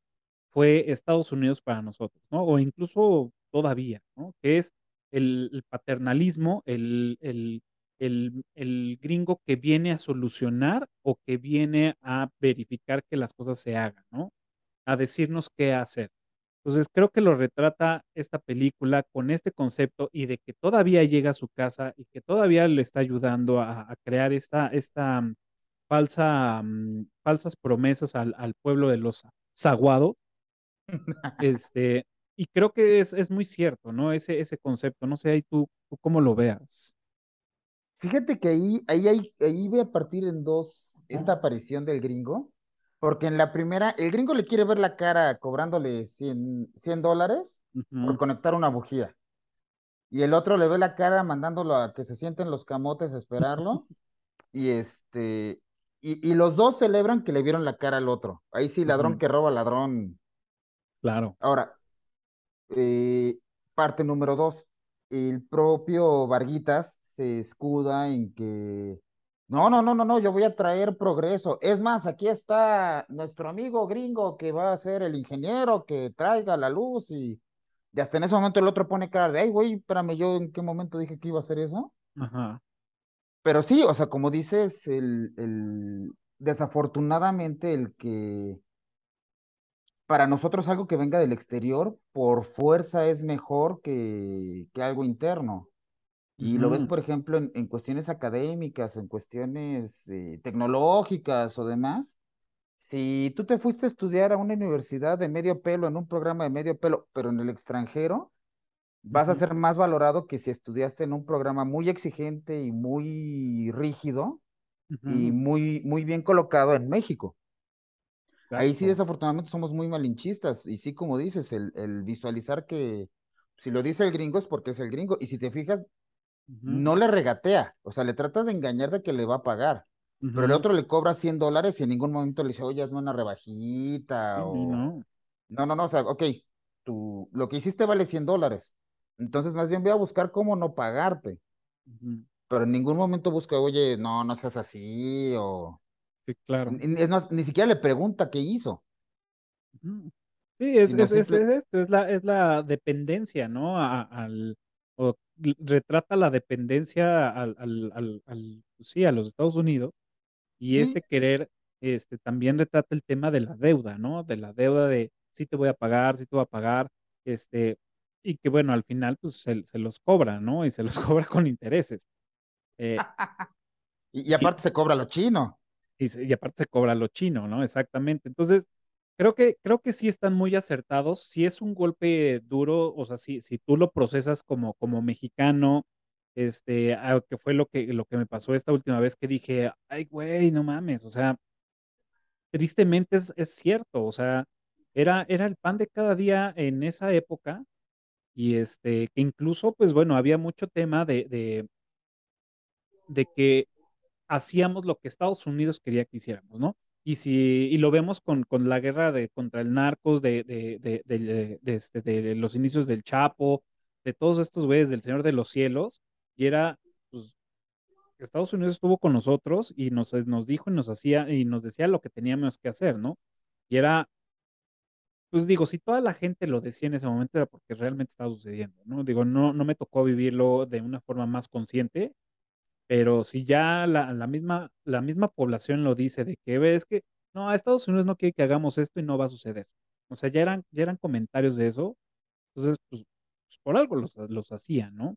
fue Estados Unidos para nosotros, ¿no? O incluso todavía, ¿no? Que es el, el paternalismo, el, el, el, el gringo que viene a solucionar o que viene a verificar que las cosas se hagan, ¿no? A decirnos qué hacer. Entonces creo que lo retrata esta película con este concepto y de que todavía llega a su casa y que todavía le está ayudando a, a crear esta, esta mm, falsa, mm, falsas promesas al, al pueblo de los zaguados este, y creo que es, es muy cierto, ¿no? Ese, ese concepto, no sé, ahí tú, tú cómo lo veas. Fíjate que ahí, ahí, ahí, ahí voy a partir en dos esta aparición del gringo, porque en la primera, el gringo le quiere ver la cara cobrándole cien 100 dólares por conectar una bujía, y el otro le ve la cara mandándolo a que se sienten los camotes a esperarlo, y este, y, y los dos celebran que le vieron la cara al otro. Ahí sí, ladrón que roba ladrón. claro, Ahora, eh, parte número dos, el propio Varguitas se escuda en que No, no, no, no, no, yo voy a traer progreso. Es más, aquí está nuestro amigo gringo que va a ser el ingeniero que traiga la luz y, y hasta en ese momento el otro pone cara de, ay, güey, espérame, yo en qué momento dije que iba a hacer eso. Ajá. Pero sí, o sea, como dices, el, el, desafortunadamente el que para nosotros algo que venga del exterior por fuerza es mejor que, que algo interno. Y lo ves, por ejemplo, en, en cuestiones académicas, en cuestiones eh, tecnológicas o demás. Si tú te fuiste a estudiar a una universidad de medio pelo, en un programa de medio pelo, pero en el extranjero, vas a ser más valorado que si estudiaste en un programa muy exigente y muy rígido y ujú, muy, muy bien colocado en México. Ahí sí, desafortunadamente, somos muy malinchistas. Y sí, como dices, el, el visualizar que si lo dice el gringo es porque es el gringo. Y si te fijas, no le regatea, o sea, le trata de engañar de que le va a pagar, pero el otro le cobra 100 dólares y en ningún momento le dice, oye, hazme una rebajita o... no. No, no, no, o sea, ok, tú, lo que hiciste vale 100 dólares, entonces más bien voy a buscar cómo no pagarte, pero en ningún momento busca, oye, no, no seas así, o... Sí, claro. ni- Es más, ni siquiera le pregunta qué hizo. Sí, es, es, es, simple... es esto, es la, es la dependencia, ¿no? A- al, o l- retrata la dependencia al, al, al, al- pues sí, a los Estados Unidos y este querer, este, también retrata el tema de la deuda, ¿no? De la deuda de sí te voy a pagar, sí te voy a pagar, este, y que bueno, al final, pues se, se los cobra, ¿no? Y se los cobra con intereses. Eh, y, y aparte se cobra lo chino. y, se- y aparte se cobra lo chino, ¿no? Exactamente. Entonces, creo que, creo que sí están muy acertados. Si es un golpe duro, o sea, si, si tú lo procesas como, como mexicano, este, ah, que fue lo que, lo que me pasó esta última vez que dije, ay, güey, no mames, o sea, tristemente es, es cierto, o sea, era, era el pan de cada día en esa época. Y este, que incluso, pues bueno, había mucho tema de, de, de que hacíamos lo que Estados Unidos quería que hiciéramos, ¿no? Y si, y lo vemos con, con la guerra de, contra el narcos, de, de, de, este, de los inicios del Chapo, de todos estos güeyes del Señor de los Cielos, y era, pues, Estados Unidos estuvo con nosotros y nos, nos dijo y nos hacía, y nos decía lo que teníamos que hacer, ¿no? Y era, pues digo, si toda la gente lo decía en ese momento era porque realmente estaba sucediendo, ¿no? Digo, no, no me tocó vivirlo de una forma más consciente, pero si ya la, la misma, la misma población lo dice de que ves que no, a Estados Unidos no quiere que hagamos esto y no va a suceder. O sea, ya eran, ya eran comentarios de eso. Entonces, pues, pues, por algo los, los hacían, ¿no?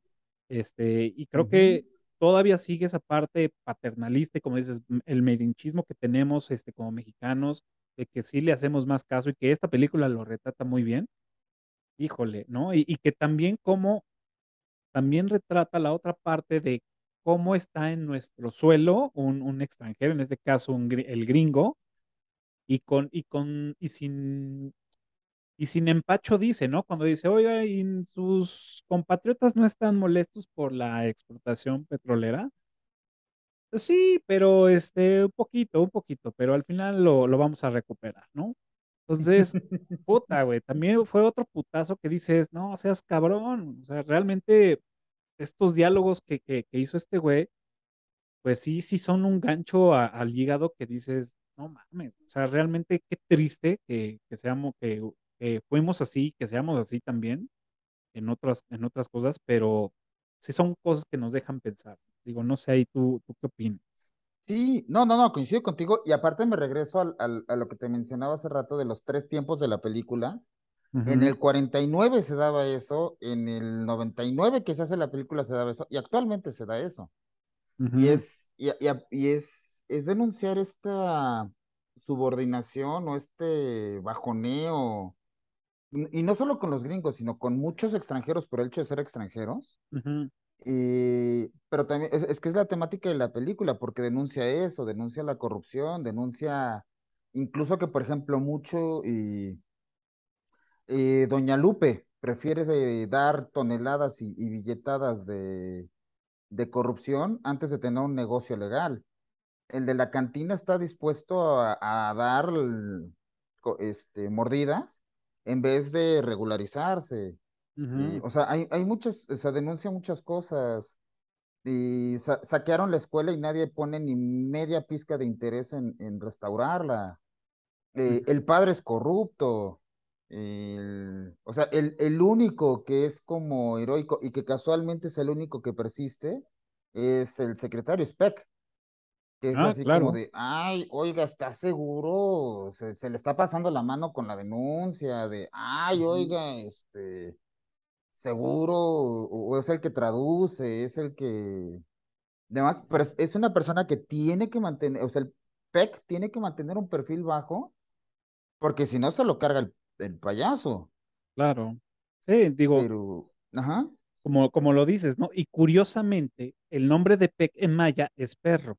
Este, y creo Ujú. que todavía sigue esa parte paternalista, y como dices, el medinchismo que tenemos este, como mexicanos, de que sí le hacemos más caso y que esta película lo retrata muy bien. Híjole, ¿no? Y, y que también como también retrata la otra parte de cómo está en nuestro suelo un, extranjero, en este caso el gringo, y con, y sin, y empacho dice, ¿no? Cuando dice, oiga, y sus compatriotas no están molestos por la explotación petrolera. Pues sí, pero este, un poquito, un poquito, pero al final lo vamos a recuperar, ¿no? Entonces, puta, güey, también fue otro putazo que dices, no, seas cabrón, o sea, realmente estos diálogos que, que, que hizo este güey, pues sí, sí son un gancho al hígado que dices, no mames, o sea, realmente qué triste que, que seamos, que, que fuimos así, que seamos así también en otras, en otras cosas, pero sí son cosas que nos dejan pensar. Digo, no sé ahí tú, tú qué opinas. Sí, no, no, no, coincido contigo y aparte me regreso al, al- a lo que te mencionaba hace rato de los tres tiempos de la película. En Ujú, el 49 se daba eso, en el 99 que se hace la película se daba eso y actualmente se da eso. Y es, y, y- y es, es denunciar esta subordinación o este bajoneo, y no solo con los gringos, sino con muchos extranjeros por el hecho de ser extranjeros ujú, y, pero también es, es que es la temática de la película, porque denuncia eso, denuncia la corrupción, denuncia incluso que, por ejemplo, mucho y, y Doña Lupe prefiere eh, dar toneladas y, y billetadas de, de corrupción antes de tener un negocio legal. El de la cantina está dispuesto a, a dar este, mordidas en vez de regularizarse. Y, o sea, hay, hay muchas, o sea, denuncia muchas cosas y sa- saquearon la escuela y nadie pone ni media pizca de interés en, en restaurarla. Eh, Ujú. el padre es corrupto. El- o sea, el, el único que es como heroico y que casualmente es el único que persiste es el secretario Speck, que es Ah, así como claro. de, ay, oiga, ¿está seguro? Se, se le está pasando la mano con la denuncia de, ay, oiga, este, seguro, o, o es el que traduce, es el que Además, pero es, es una persona que tiene que mantener, o sea, el PEC tiene que mantener un perfil bajo, porque si no se lo carga el, el payaso. Claro. Sí, digo, Pero, ajá. como, como lo dices, ¿no? Y curiosamente, el nombre de Peck en maya es perro.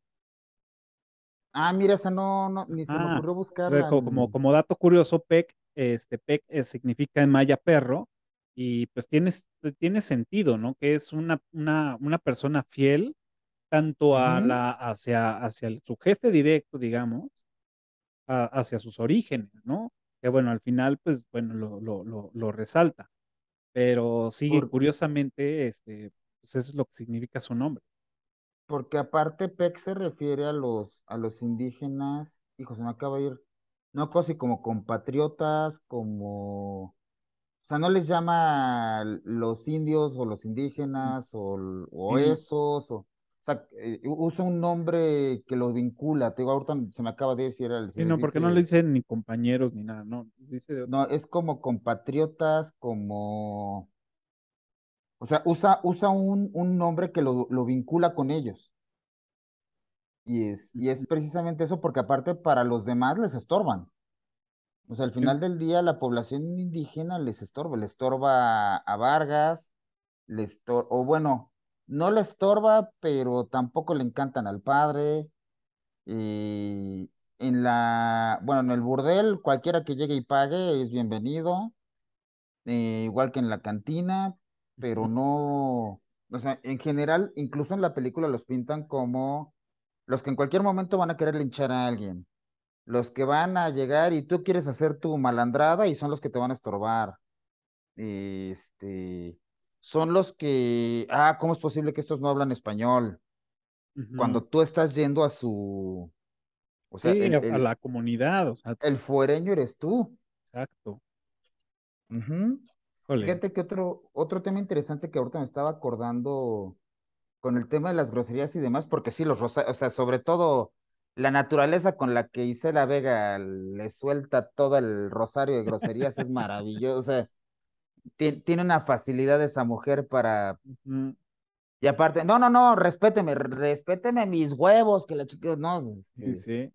Ah, mira, esa no, no, ni se me Ah, ocurrió buscarla. co- como, como, dato curioso, Peck, este, Peck eh, significa en maya perro, y pues tiene, tiene sentido, ¿no? Que es una, una, una persona fiel tanto a la, hacia, hacia el- su jefe directo, digamos, a- hacia sus orígenes, ¿no? Que bueno, al final, pues, bueno, lo, lo, lo, lo resalta, pero sí, por- curiosamente, este, pues eso es lo que significa su nombre. porque aparte PEC se refiere a los, a los indígenas, hijo, se me acaba de ir, no, cosas como compatriotas, como O sea, no les llama los indios o los Mm, indígenas o, esos, o sea, eh, usa un nombre que los vincula. Te digo, ahorita se me acaba de decir, se sí, les no, porque no le dice, dicen ni compañeros ni nada, no, dice no, es como compatriotas, como, o sea, usa, usa un, un nombre que lo, lo vincula con ellos. Y es, y es precisamente eso porque aparte para los demás les estorban. O sea, al final del día la población indígena les estorba, le estorba a Vargas, le estor- o bueno, no le estorba, pero tampoco le encantan al padre. Y en la, bueno, en el burdel, cualquiera que llegue y pague es bienvenido, eh, igual que en la cantina, pero no, o sea, en general, incluso en la película los pintan como los que en cualquier momento van a querer linchar a alguien, los que van a llegar y tú quieres hacer tu malandrada y son los que te van a estorbar. Este, son los que, ah, ¿cómo es posible que estos no hablan español? Cuando tú estás yendo a su, o sea, Sí, el, a, la comunidad, o sea, el fuereño eres tú. exacto. Fíjate que otro, otro tema interesante que ahorita me estaba acordando con el tema de las groserías y demás, porque sí, los rosarios, o sea, sobre todo la naturaleza con la que Isela Vega le suelta todo el rosario de groserías es maravilloso, o sea, tiene una facilidad esa mujer para. Y aparte, no, no, no, respéteme, respéteme mis huevos, que la chica, no, Sí, este, sí.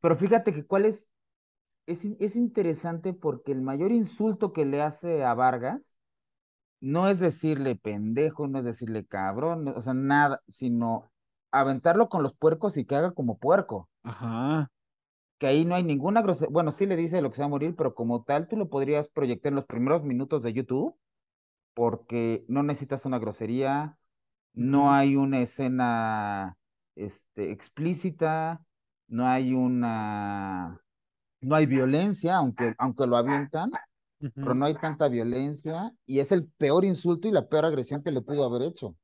pero fíjate que cuál es, es, es interesante porque el mayor insulto que le hace a Vargas no es decirle pendejo, no es decirle cabrón, no- o sea, nada, sino aventarlo con los puercos y que haga como puerco, Ajá. Que ahí no hay ninguna grosería, bueno, sí le dice lo que se va a morir, pero como tal tú lo podrías proyectar en los primeros minutos de YouTube porque no necesitas una grosería, no hay una escena este, explícita, no hay una, no hay violencia, aunque, aunque lo avientan, pero no hay tanta violencia y es el peor insulto y la peor agresión que le pudo haber hecho,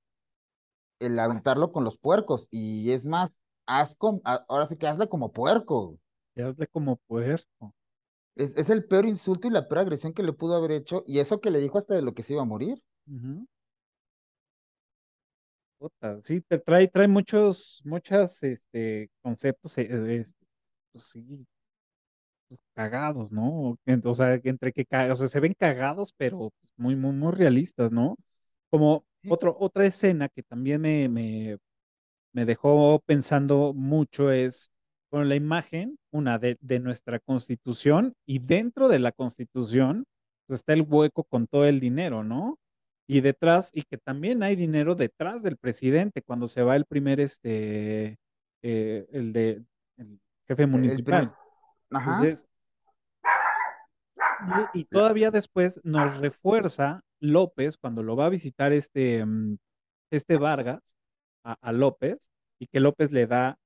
el aventarlo con los puercos y es más, haz ahora sí que hazle como puerco. Y hazle como puerco. Es, es el peor insulto y la peor agresión que le pudo haber hecho y eso que le dijo hasta de lo que se iba a morir. Puta, Sí, te trae, trae muchos, muchas, este, conceptos, eh, eh, este, pues sí, pues, cagados, ¿no? O sea, entre que, o sea, se ven cagados, pero muy, muy, muy realistas, ¿no? Como otro, otra escena que también me, me, me dejó pensando mucho es con la imagen, una de, de nuestra constitución, y dentro de la constitución pues, está el hueco con todo el dinero, ¿no? Y detrás, y que también hay dinero detrás del presidente cuando se va el primer, este, eh, el de, el jefe El municipal. ajá, Entonces, y, y todavía después nos refuerza López cuando lo va a visitar este, mm, este Vargas a, a López y que López le da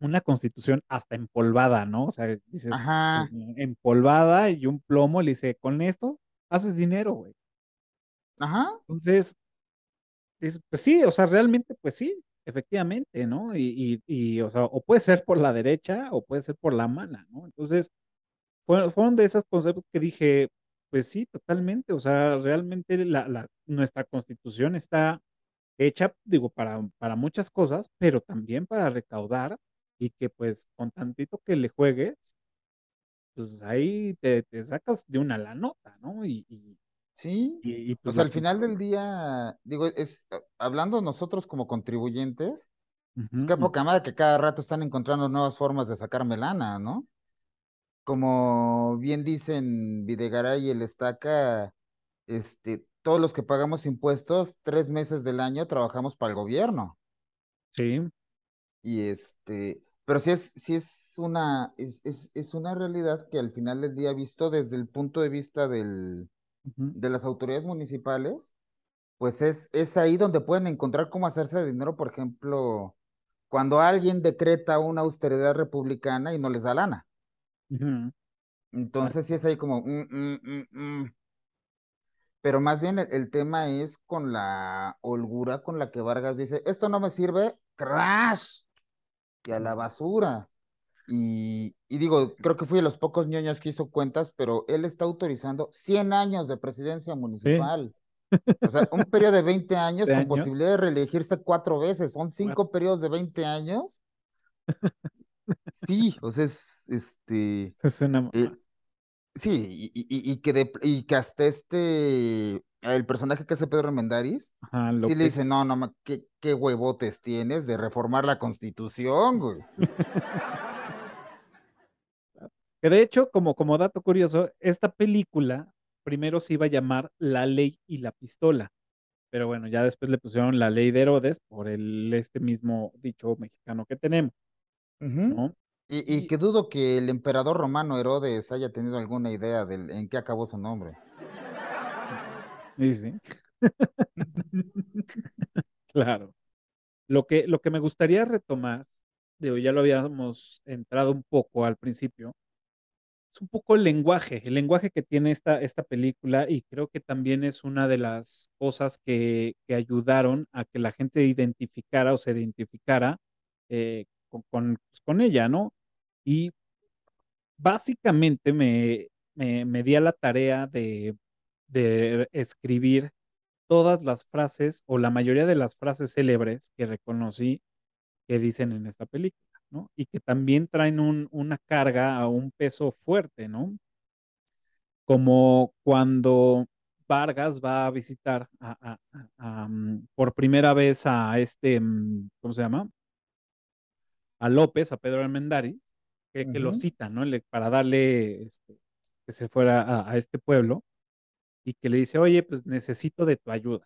una constitución hasta empolvada, ¿no? O sea, dices, ajá. empolvada y un plomo, le dice, con esto haces dinero, güey. Ajá, Entonces, pues sí, o sea, realmente, pues sí, efectivamente, ¿no? Y, y, y, o sea, o puede ser por la derecha o puede ser por la mala, ¿no? Entonces, fueron, fueron de esos conceptos que dije, pues sí, totalmente, o sea, realmente la, la, nuestra constitución está hecha, digo, para, para muchas cosas, pero también para recaudar y que pues con tantito que le juegues, pues ahí te, te sacas de una la nota, ¿no? Y, y, Sí, y, pues la al final del día, digo, es eh, hablando nosotros como contribuyentes, pues qué Ujú, poca madre que cada rato están encontrando nuevas formas de sacar melana, ¿no? Como bien dicen Videgaray y el Estaca, este, todos los que pagamos impuestos, tres meses del año trabajamos para el gobierno. sí, Y este, pero sí es, sí es una, es, es, es una realidad que al final del día, visto desde el punto de vista del, de las autoridades municipales, pues es, es ahí donde pueden encontrar cómo hacerse de dinero, por ejemplo, cuando alguien decreta una austeridad republicana y no les da lana. Entonces sí es ahí como, mm, mm, mm. Pero más bien el, el tema es con la holgura con la que Vargas dice, esto no me sirve, crash, y a la basura. Y, y digo, creo que fui de los pocos ñoños que hizo cuentas, pero él está autorizando 100 años de presidencia Sí, municipal. O sea, un periodo de 20 años de con año, posibilidad de reelegirse cuatro veces. Son cinco periodos de 20 años. Sí, o sea, es este. Es una eh, sí, y, y- y que de, y que hasta este. El personaje que hace Pedro Mendaris, Ajá, sí le dice. No, no, ¿qué, qué huevotes tienes de reformar la constitución, güey? Que de hecho, como, como dato curioso, esta película primero se iba a llamar La Ley y la Pistola, pero bueno, ya después le pusieron La Ley de Herodes por el, este mismo dicho mexicano que tenemos. ¿no? Y, y Y, que dudo que el emperador romano Herodes haya tenido alguna idea de en qué acabó su nombre. Y sí, claro. Lo que, lo que me gustaría retomar, digo, ya lo habíamos entrado un poco al principio, es un poco el lenguaje, el lenguaje que tiene esta, esta película y creo que también es una de las cosas que, que ayudaron a que la gente identificara o se identificara eh, con, con, pues, con ella, ¿no? Y básicamente me, me, me di a la tarea de, de escribir todas las frases o la mayoría de las frases célebres que reconocí que dicen en esta película, ¿no? Y que también traen un, una carga o un peso fuerte, ¿no? como cuando Vargas va a visitar a, a- a- a, mm, por primera vez a este, mm, ¿cómo se llama? A López, a Pedro Armendáriz, que, que lo cita, ¿no? Le- para darle este, que se fuera a, a este pueblo y que le dice, oye, pues necesito de tu ayuda.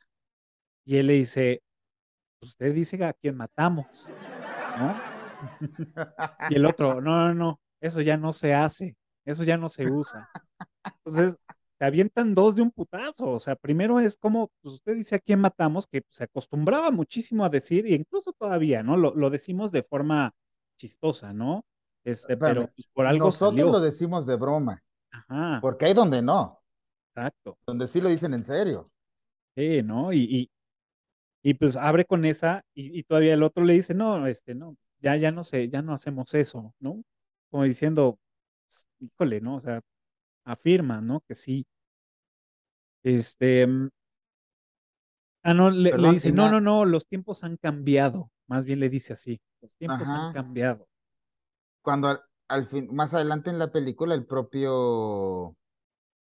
Y él le dice, "Pues, usted dice a quién matamos, ¿no? Y el otro, no, no, no, eso ya no se hace, eso ya no se usa. Entonces, te avientan dos de un putazo. O sea, primero es como, pues usted dice a quién matamos, que pues, se acostumbraba muchísimo a decir, e incluso todavía, ¿no? Lo, lo decimos de forma chistosa, ¿no? Este, pero pues por algo nosotros lo decimos de broma, Ajá, porque hay donde no, exacto. donde sí lo dicen en serio. Sí, ¿no? Y, y, y, pues abre con esa, y, y todavía el otro le dice, no, este, no, ya, ya no sé, ya no hacemos eso, ¿no? Como diciendo, pues, híjole, ¿no? O sea, afirma, ¿no? Que sí. Este, Ah, no, le, dice, no, no, no, los tiempos han cambiado. Más bien le dice así, los tiempos han cambiado. cuando al, al fin, más adelante en la película, el propio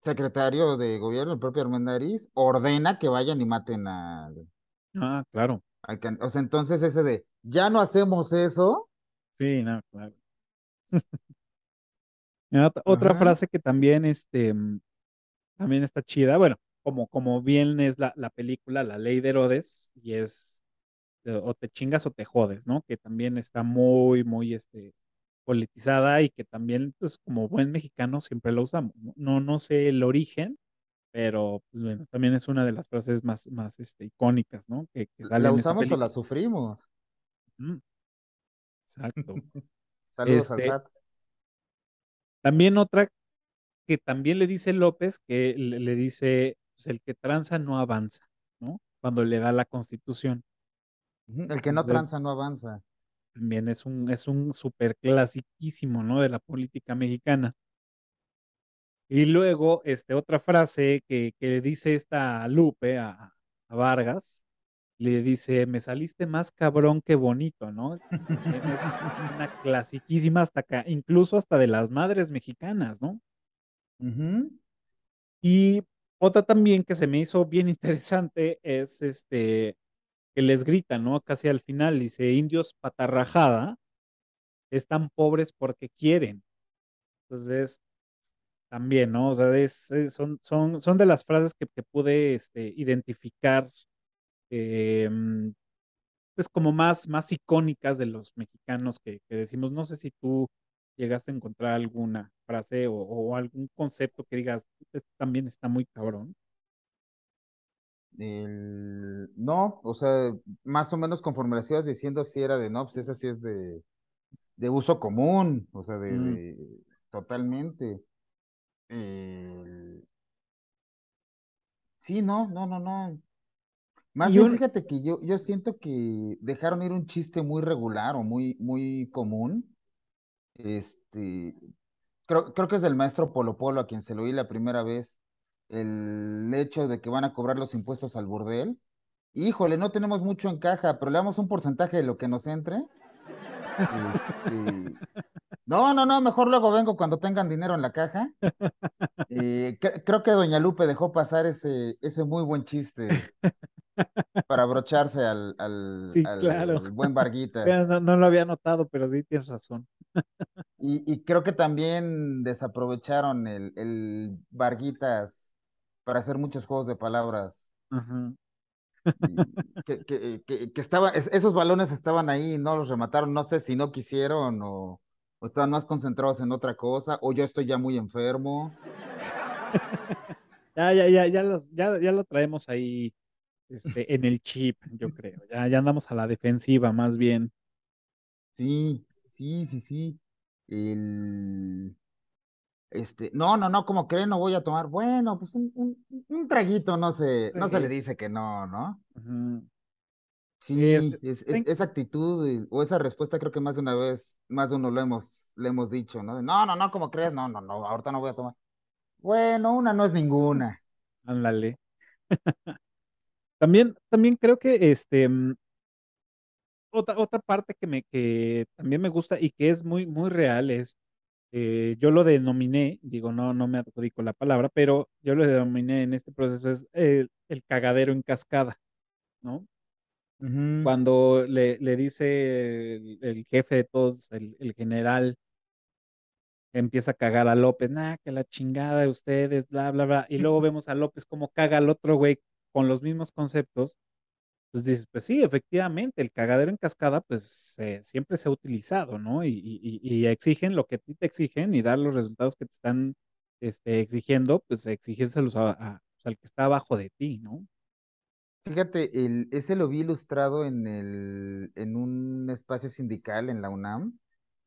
secretario de gobierno, el propio Armendariz, ordena que vayan y maten al, Ah, claro. O sea, entonces ese de, ya no hacemos eso. Sí, no, claro. Otra Ajá, frase que también, este, mm, también está chida, bueno, como, como bien es la, la película La Ley de Herodes, y es eh, o te chingas o te jodes, ¿no? Que también está muy, muy, este, politizada y que también, pues, como buen mexicano siempre lo usamos, ¿no? No, no sé el origen, pero, pues, bueno, también es una de las frases más, más, este, icónicas, ¿no? Que, ¿la usamos o la sufrimos? Mm, exacto. Saludos al Este, SAT. también otra que también le dice López, que le, le dice, pues, el que tranza no avanza, ¿no? cuando le da la constitución. El que no tranza no avanza. También es un, es un súper clasiquísimo, ¿no? De la política mexicana. Y luego, este, otra frase que, que dice esta Lupe a, a Vargas, le dice, me saliste más cabrón que bonito, ¿no? es una clasiquísima hasta acá, incluso hasta de las madres mexicanas, ¿no? Y otra también que se me hizo bien interesante es este, que les grita, ¿no? Casi al final, dice, indios patarrajada, están pobres porque quieren. Entonces, también, ¿no? O sea, son, son, son de las frases que, que pude este, identificar Em, pues como más, más icónicas de los mexicanos que, decimos. No sé si tú llegaste a encontrar alguna frase o, algún concepto que digas, este también está muy cabrón. No, o sea, más o menos conforme las ibas diciendo, si era de no, pues esa sí es de, de uso común, o sea, de, mm. totalmente. sí, no, no, no, no. Más bien, fíjate que yo, yo siento que dejaron ir un chiste muy regular o muy, muy común. Este, creo, creo que es del maestro Polo Polo a quien se lo oí la primera vez, el hecho de que van a cobrar los impuestos al burdel. Híjole, no tenemos mucho en caja, pero le damos un porcentaje de lo que nos entre. Este, no, no, no, mejor luego vengo cuando tengan dinero en la caja. Eh, creo que Doña Lupe dejó pasar ese, ese muy buen chiste para abrocharse al, al, buen Varguita. No, lo había notado, pero sí tienes razón. Y, creo que también desaprovecharon el, el Varguitas para hacer muchos juegos de palabras. que, que, estaba, esos balones estaban ahí, no los remataron, no sé si no quisieron o, o estaban más concentrados en otra cosa, o yo estoy ya muy enfermo. ya, ya, ya, ya, los, ya, ya lo traemos ahí este, en el chip, yo creo. Ya, ya andamos a la defensiva, más bien. Sí, sí, sí, sí. El... Este, no, no, no, como creen, no voy a tomar. Bueno, pues un, un, traguito no se, no se le dice que no, ¿no? Sí, este, es, esa actitud o esa respuesta creo que más de una vez, más de uno lo hemos, le hemos dicho, ¿no? no, no, no, como crees, no, no, no, ahorita no voy a tomar. Bueno, una no es ninguna. Ándale. También, también creo que este mm, otra, otra parte que me que también me gusta y que es muy, muy real es eh, yo lo denominé, digo, no, no me adjudico la palabra, pero yo lo denominé en este proceso es el, cagadero en cascada, ¿no? Cuando le, le dice el, jefe de todos, el, el, general, empieza a cagar a López, nada, que la chingada de ustedes, bla, bla, bla, y luego vemos a López como caga al otro güey con los mismos conceptos, pues dices, pues sí, efectivamente, el cagadero en cascada, pues siempre se ha utilizado, ¿no? Y, exigen lo que a ti te exigen y dar los resultados que te están este, exigiendo, pues exigírselos a, pues, al que está abajo de ti, ¿no? Fíjate, el, ese lo vi ilustrado en, el, en un espacio sindical en la UNAM.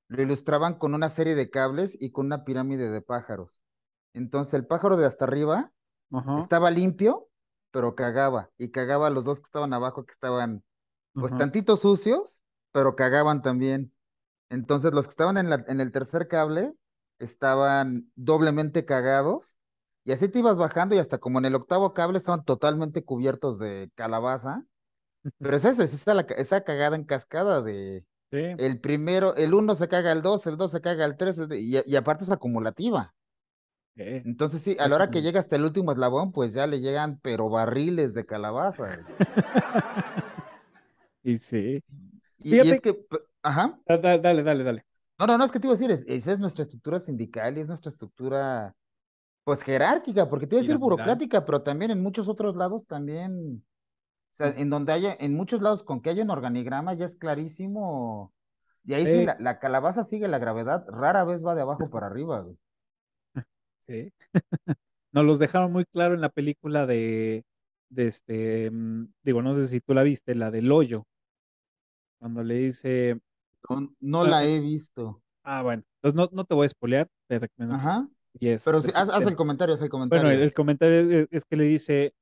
Lo ilustraban con una serie de cables y con una pirámide de pájaros. Entonces el pájaro de hasta arriba estaba limpio pero cagaba, y cagaba a los dos que estaban abajo, que estaban pues tantito sucios, pero cagaban también. Entonces los que estaban en, la, en el tercer cable estaban doblemente cagados, y así te ibas bajando y hasta como en el octavo cable estaban totalmente cubiertos de calabaza. Pero es eso, es esa, la, esa cagada en cascada de el primero, el uno se caga al dos, el dos se caga al tres, y, y aparte es acumulativa. Entonces sí, a la hora que llega hasta el último eslabón, pues ya le llegan pero barriles de calabaza. y sí. Y, es que, ajá. Dale, dale, dale. No, no, no, es que te iba a decir, esa es nuestra estructura sindical y es nuestra estructura, pues jerárquica, porque te iba a decir burocrática, pero también en muchos otros lados también, o sea, en donde haya, en muchos lados con que haya un organigrama ya es clarísimo, y ahí sí, la, la, calabaza sigue la gravedad, rara vez va de abajo para arriba, güey. Nos los dejaron muy claro en la película de, de este, mm, digo, no sé si tú la viste, la del hoyo. Cuando le dice. No, la he visto. Ah, bueno. Entonces no, no te voy a spoilear, te recomiendo. Ajá. Pero haz, el comentario, haz el comentario. Bueno, el, comentario es, que le dice,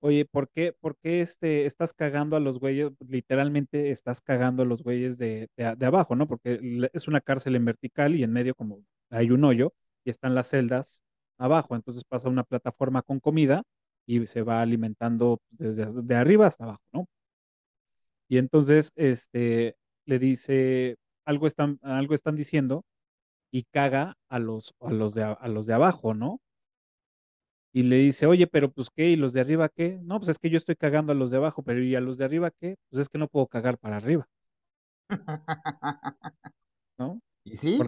oye, ¿por qué, por qué este, estás cagando a los güeyes? Literalmente estás cagando a los güeyes de, de abajo, ¿no? Porque es una cárcel en vertical y en medio como hay un hoyo y están las celdas abajo. Entonces pasa una plataforma con comida y se va alimentando pues, desde de arriba hasta abajo, ¿no? Y entonces, este, le dice, algo están, algo están diciendo y caga a los, a los de, a los de abajo, ¿no? Y le dice, oye, pero pues qué, ¿y los de arriba qué? No, pues es que yo estoy cagando a los de abajo, pero ¿y a los de arriba qué? Pues es que no puedo cagar para arriba, ¿no? Y sí,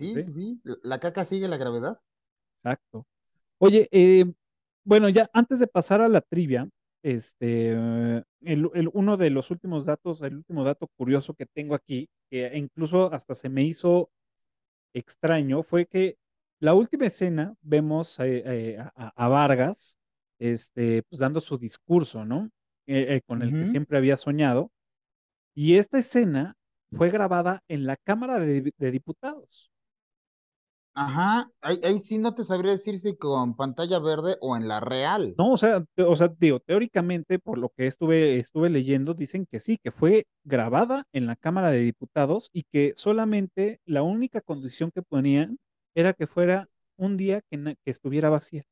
sí, sí, sí, la caca sigue la gravedad. exacto. Oye, eh, bueno, ya antes de pasar a la trivia, este, el, el- uno de los últimos datos, el último dato curioso que tengo aquí, que incluso hasta se me hizo extraño fue que la última escena vemos eh, eh, a, Vargas este, pues dando su discurso, ¿no? Eh, eh, con el que siempre había soñado. Y esta escena fue grabada en la Cámara de, de Diputados. Ajá, ahí, ahí sí no te sabría decir si con pantalla verde o en la real. No, o sea, te- o sea, digo, teóricamente, por lo que estuve, estuve leyendo, dicen que sí, que fue grabada en la Cámara de Diputados y que solamente la única condición que ponían era que fuera un día que, que estuviera vacía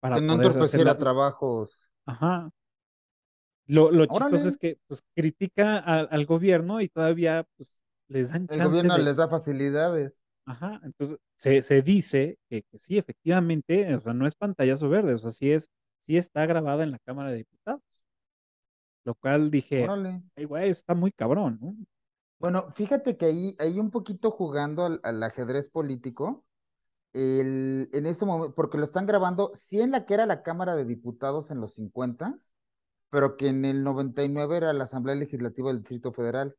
para Que no entorpeciera trabajos. Ajá. Lo, lo chistoso es que pues critica al al gobierno y todavía pues les dan el chance gobierno de, les da facilidades. Ajá, entonces se, se dice que, que sí, efectivamente, o sea, no es pantallazo verde, o sea, sí es, sí está grabada en la Cámara de Diputados, lo cual dije, ay, güey, está muy cabrón, ¿no? Bueno, fíjate que ahí, ahí un poquito jugando al, al ajedrez político, el, en ese momento, porque lo están grabando, sí en la que era la Cámara de Diputados en los 50, pero que en el 99 era la Asamblea Legislativa del Distrito Federal,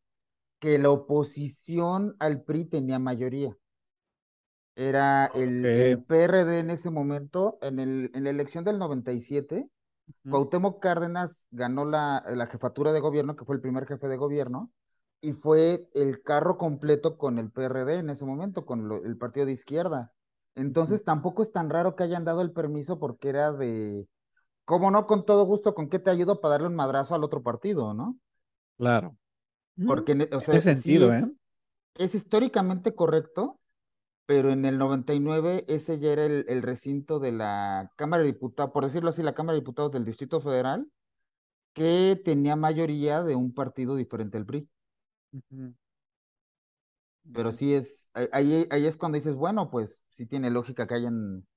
que la oposición al PRI tenía mayoría. Era el, el PRD en ese momento, en, el, en la elección del 97, ujú, Cuauhtémoc Cárdenas ganó la, la jefatura de gobierno, que fue el primer jefe de gobierno, y fue el carro completo con el PRD en ese momento, con lo- el partido de izquierda. Entonces tampoco es tan raro que hayan dado el permiso porque era de, ¿cómo no? Con todo gusto, ¿con qué te ayudo para darle un madrazo al otro partido, ¿no? Claro. Porque, o sea, sentido, ¿eh? es, es históricamente correcto, pero en el 99 ese ya era el, el recinto de la Cámara de Diputados, por decirlo así, la Cámara de Diputados del Distrito Federal, que tenía mayoría de un partido diferente al PRI. Pero sí es, ahí, ahí es cuando dices, bueno, pues sí tiene lógica que hayan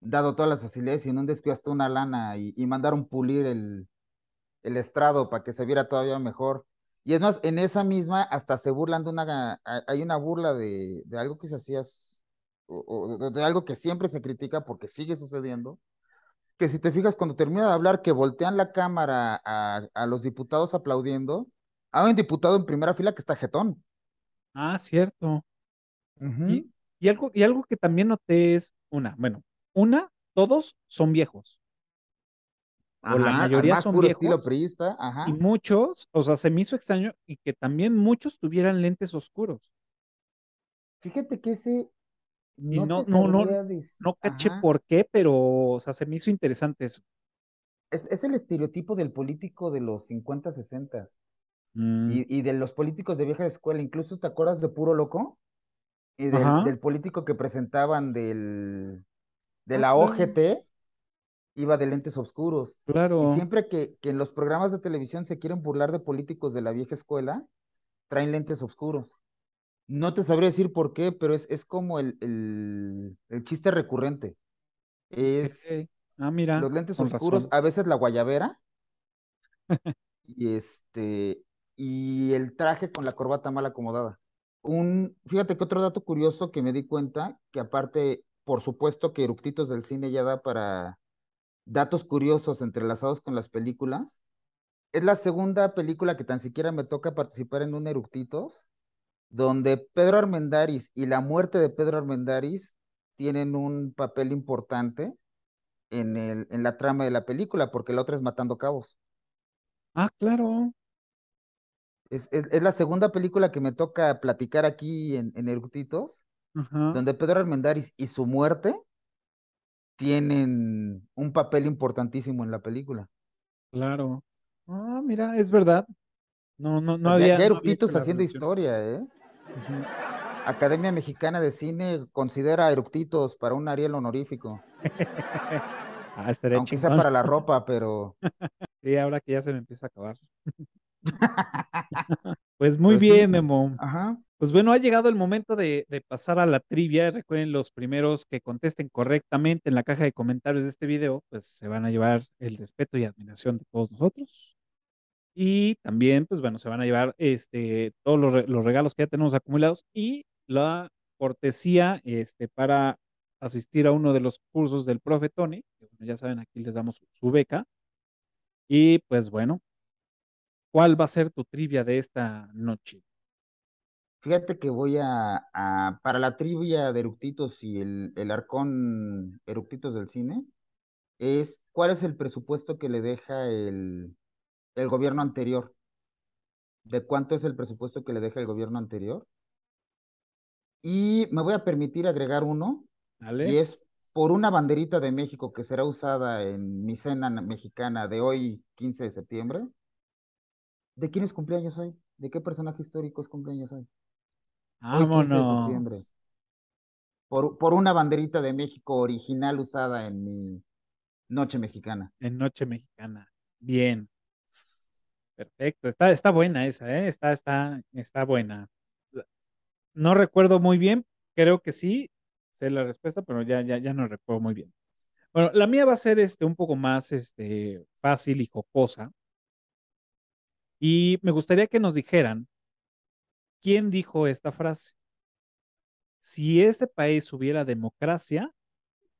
dado todas las facilidades y en un descuido hasta una lana y, y mandaron pulir el, el estrado para que se viera todavía mejor. Y es más, en esa misma hasta se burlan de una, hay hay una burla de, de algo que se hacía, o, o de, algo que siempre se critica porque sigue sucediendo, que si te fijas cuando termina de hablar que voltean la cámara a, a los diputados aplaudiendo, hay un diputado en primera fila que está jetón. Ah, cierto. Y, y algo, y algo que también noté es una, bueno, una, todos son viejos, o la mayoría son puro estilo viejos, y muchos, o sea, se me hizo extraño y que también muchos tuvieran lentes oscuros. Fíjate que ese Y no no, no, no, no caché ajá. por qué, pero, o sea, se me hizo interesante eso. Es, es el estereotipo del político de los 50, 60 Mm, y, y de los políticos de vieja escuela. Incluso te acuerdas de Puro Loco y del, político que presentaban del, de Ah, la OGT, iba de lentes oscuros. Y claro. siempre que, que en los programas de televisión se quieren burlar de políticos de la vieja escuela, traen lentes oscuros. No te sabría decir por qué, pero es, es como el, el, el chiste recurrente. Es Ah, mira, los lentes oscuros, razón. a veces la guayabera y este y el traje con la corbata mal acomodada. Un, fíjate que otro dato curioso que me di cuenta, que aparte, por supuesto que Eructitos del Cine ya da para datos curiosos entrelazados con las películas. Es la segunda película que tan siquiera me toca participar en un Eructitos, donde Pedro Armendáriz y la muerte de Pedro Armendáriz tienen un papel importante en el, en la trama de la película, porque la otra es Matando Cabos. Ah, claro. Es, es, es la segunda película que me toca platicar aquí en, en Eructitos, Ajá. donde Pedro Armendáriz y su muerte tienen un papel importantísimo en la película. Claro. Ah, mira, es verdad. No, no, no ya, había. ya no había haciendo historia, ¿eh? Academia Mexicana de Cine considera Eructitos para un Ariel honorífico, Ah, aunque sea chingón. para la ropa, pero Sí, ahora que ya se me empieza a acabar. Pues muy Pero sí, bien, Memo. ajá. Pues bueno, ha llegado el momento de, de pasar a la trivia. Recuerden, los primeros que contesten correctamente en la caja de comentarios de este video, pues se van a llevar el respeto y admiración de todos nosotros. Y también, pues bueno, se van a llevar este, todos los, los regalos que ya tenemos acumulados y la cortesía este, para asistir a uno de los cursos del profe Tony. que, bueno, ya saben, aquí les damos su, su beca. Y pues bueno, ¿cuál va a ser tu trivia de esta noche? Fíjate que voy a, a- para la trivia de Eructitos y el, el arcón Eructitos del cine, es ¿cuál es el presupuesto que le deja el, el gobierno anterior? ¿De cuánto es el presupuesto que le deja el gobierno anterior? Y me voy a permitir agregar uno, y ¿Vale? es por una banderita de México que será usada en mi cena na- mexicana de hoy, 15 de septiembre. ¿De quién es cumpleaños hoy? ¿De qué personaje histórico es cumpleaños hoy? Hoy, 15 de septiembre. Vámonos. Por, por una banderita de México original usada en mi noche mexicana. En Noche Mexicana. Bien. Perfecto. Está, está buena esa, ¿eh? Está, está, está buena. No recuerdo muy bien. Creo que sí. Sé la respuesta, pero ya, ya, ya no recuerdo muy bien. Bueno, la mía va a ser este, un poco más este, fácil y jocosa. Y me gustaría que nos dijeran quién dijo esta frase. Si este país hubiera democracia,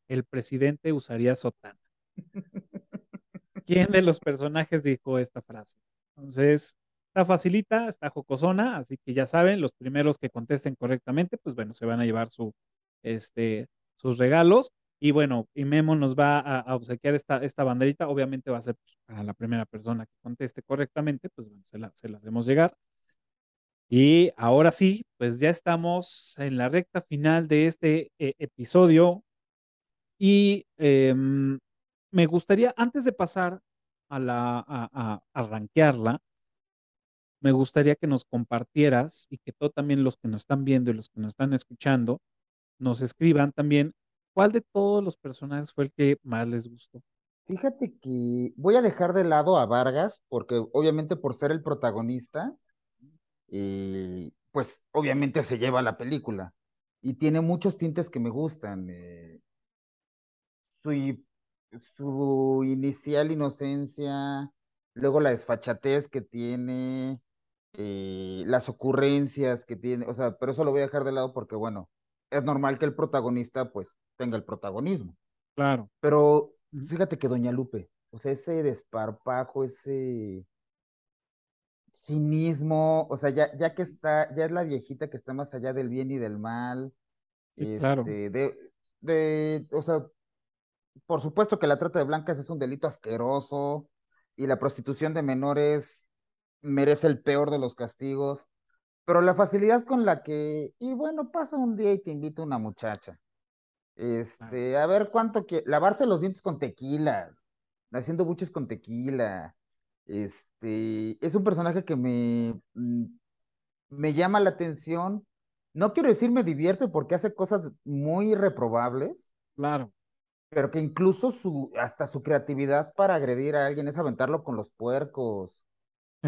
el presidente usaría sotana. ¿Quién de los personajes dijo esta frase? Entonces, está facilita, está jocosona, así que ya saben, los primeros que contesten correctamente, pues bueno, se van a llevar su, este, sus regalos. Y bueno, y Memo nos va a, a obsequiar esta, esta banderita. Obviamente va a ser pues, para la primera persona que conteste correctamente, pues bueno, se la, se la hacemos llegar. Y ahora sí, pues ya estamos en la recta final de este eh, episodio. Y em, me gustaría, antes de pasar a la a, a, me gustaría que nos compartieras y que todos también los que nos están viendo y los que nos están escuchando nos escriban también cuál de todos los personajes fue el que más les gustó. Fíjate que voy a dejar de lado a Vargas, porque obviamente por ser el protagonista, eh, pues obviamente se lleva la película. Y tiene muchos tintes que me gustan. eh, su, su inicial inocencia, luego la desfachatez que tiene, eh, las ocurrencias que tiene, o sea, pero eso lo voy a dejar de lado porque, bueno, es normal que el protagonista pues tenga el protagonismo. Claro. Pero fíjate que Doña Lupe, o sea, ese desparpajo, ese cinismo, o sea, ya, ya que está, ya es la viejita que está más allá del bien y del mal, Sí, claro. este, de, de, o sea, por supuesto que la trata de blancas es un delito asqueroso y la prostitución de menores merece el peor de los castigos, pero la facilidad con la que, y bueno, pasa un día y te invita una muchacha, este, a ver cuánto que, lavarse los dientes con tequila, haciendo buches con tequila, este, es un personaje que me, mm, me llama la atención, no quiero decir me divierte porque hace cosas muy reprobables, Claro. Pero que incluso su, hasta su creatividad para agredir a alguien es aventarlo con los puercos.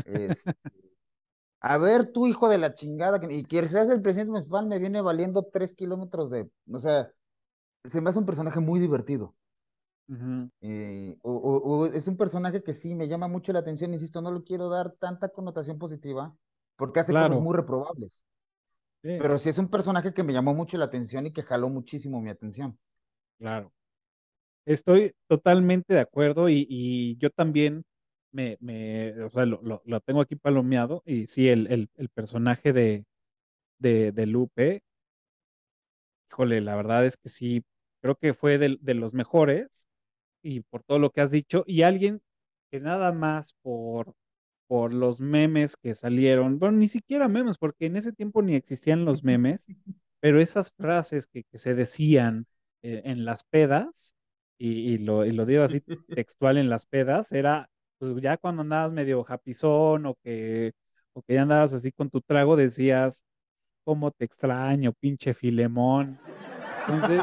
Es, a ver, tú hijo de la chingada, y que seas el presidente municipal me viene valiendo tres kilómetros de, o sea, se me hace un personaje muy divertido. Eh, o, o- o es un personaje que sí me llama mucho la atención, insisto, no le quiero dar tanta connotación positiva porque hace cosas muy reprobables, Sí, pero sí es un personaje que me llamó mucho la atención y que jaló muchísimo mi atención. claro. Estoy totalmente de acuerdo y, y yo también me, me, o sea, lo, lo- lo tengo aquí palomeado y sí, el, el, el personaje de, de, de Lupe, híjole, la verdad es que sí, creo que fue de, de los mejores y por todo lo que has dicho y alguien que nada más por, por los memes que salieron, bueno, ni siquiera memes, porque en ese tiempo ni existían los memes, pero esas frases que, que se decían eh, en las pedas, y, y lo, y lo digo así textual en las pedas, era pues ya cuando andabas medio japizón o que, o que ya andabas así con tu trago, decías, cómo te extraño, pinche Filemón. Entonces,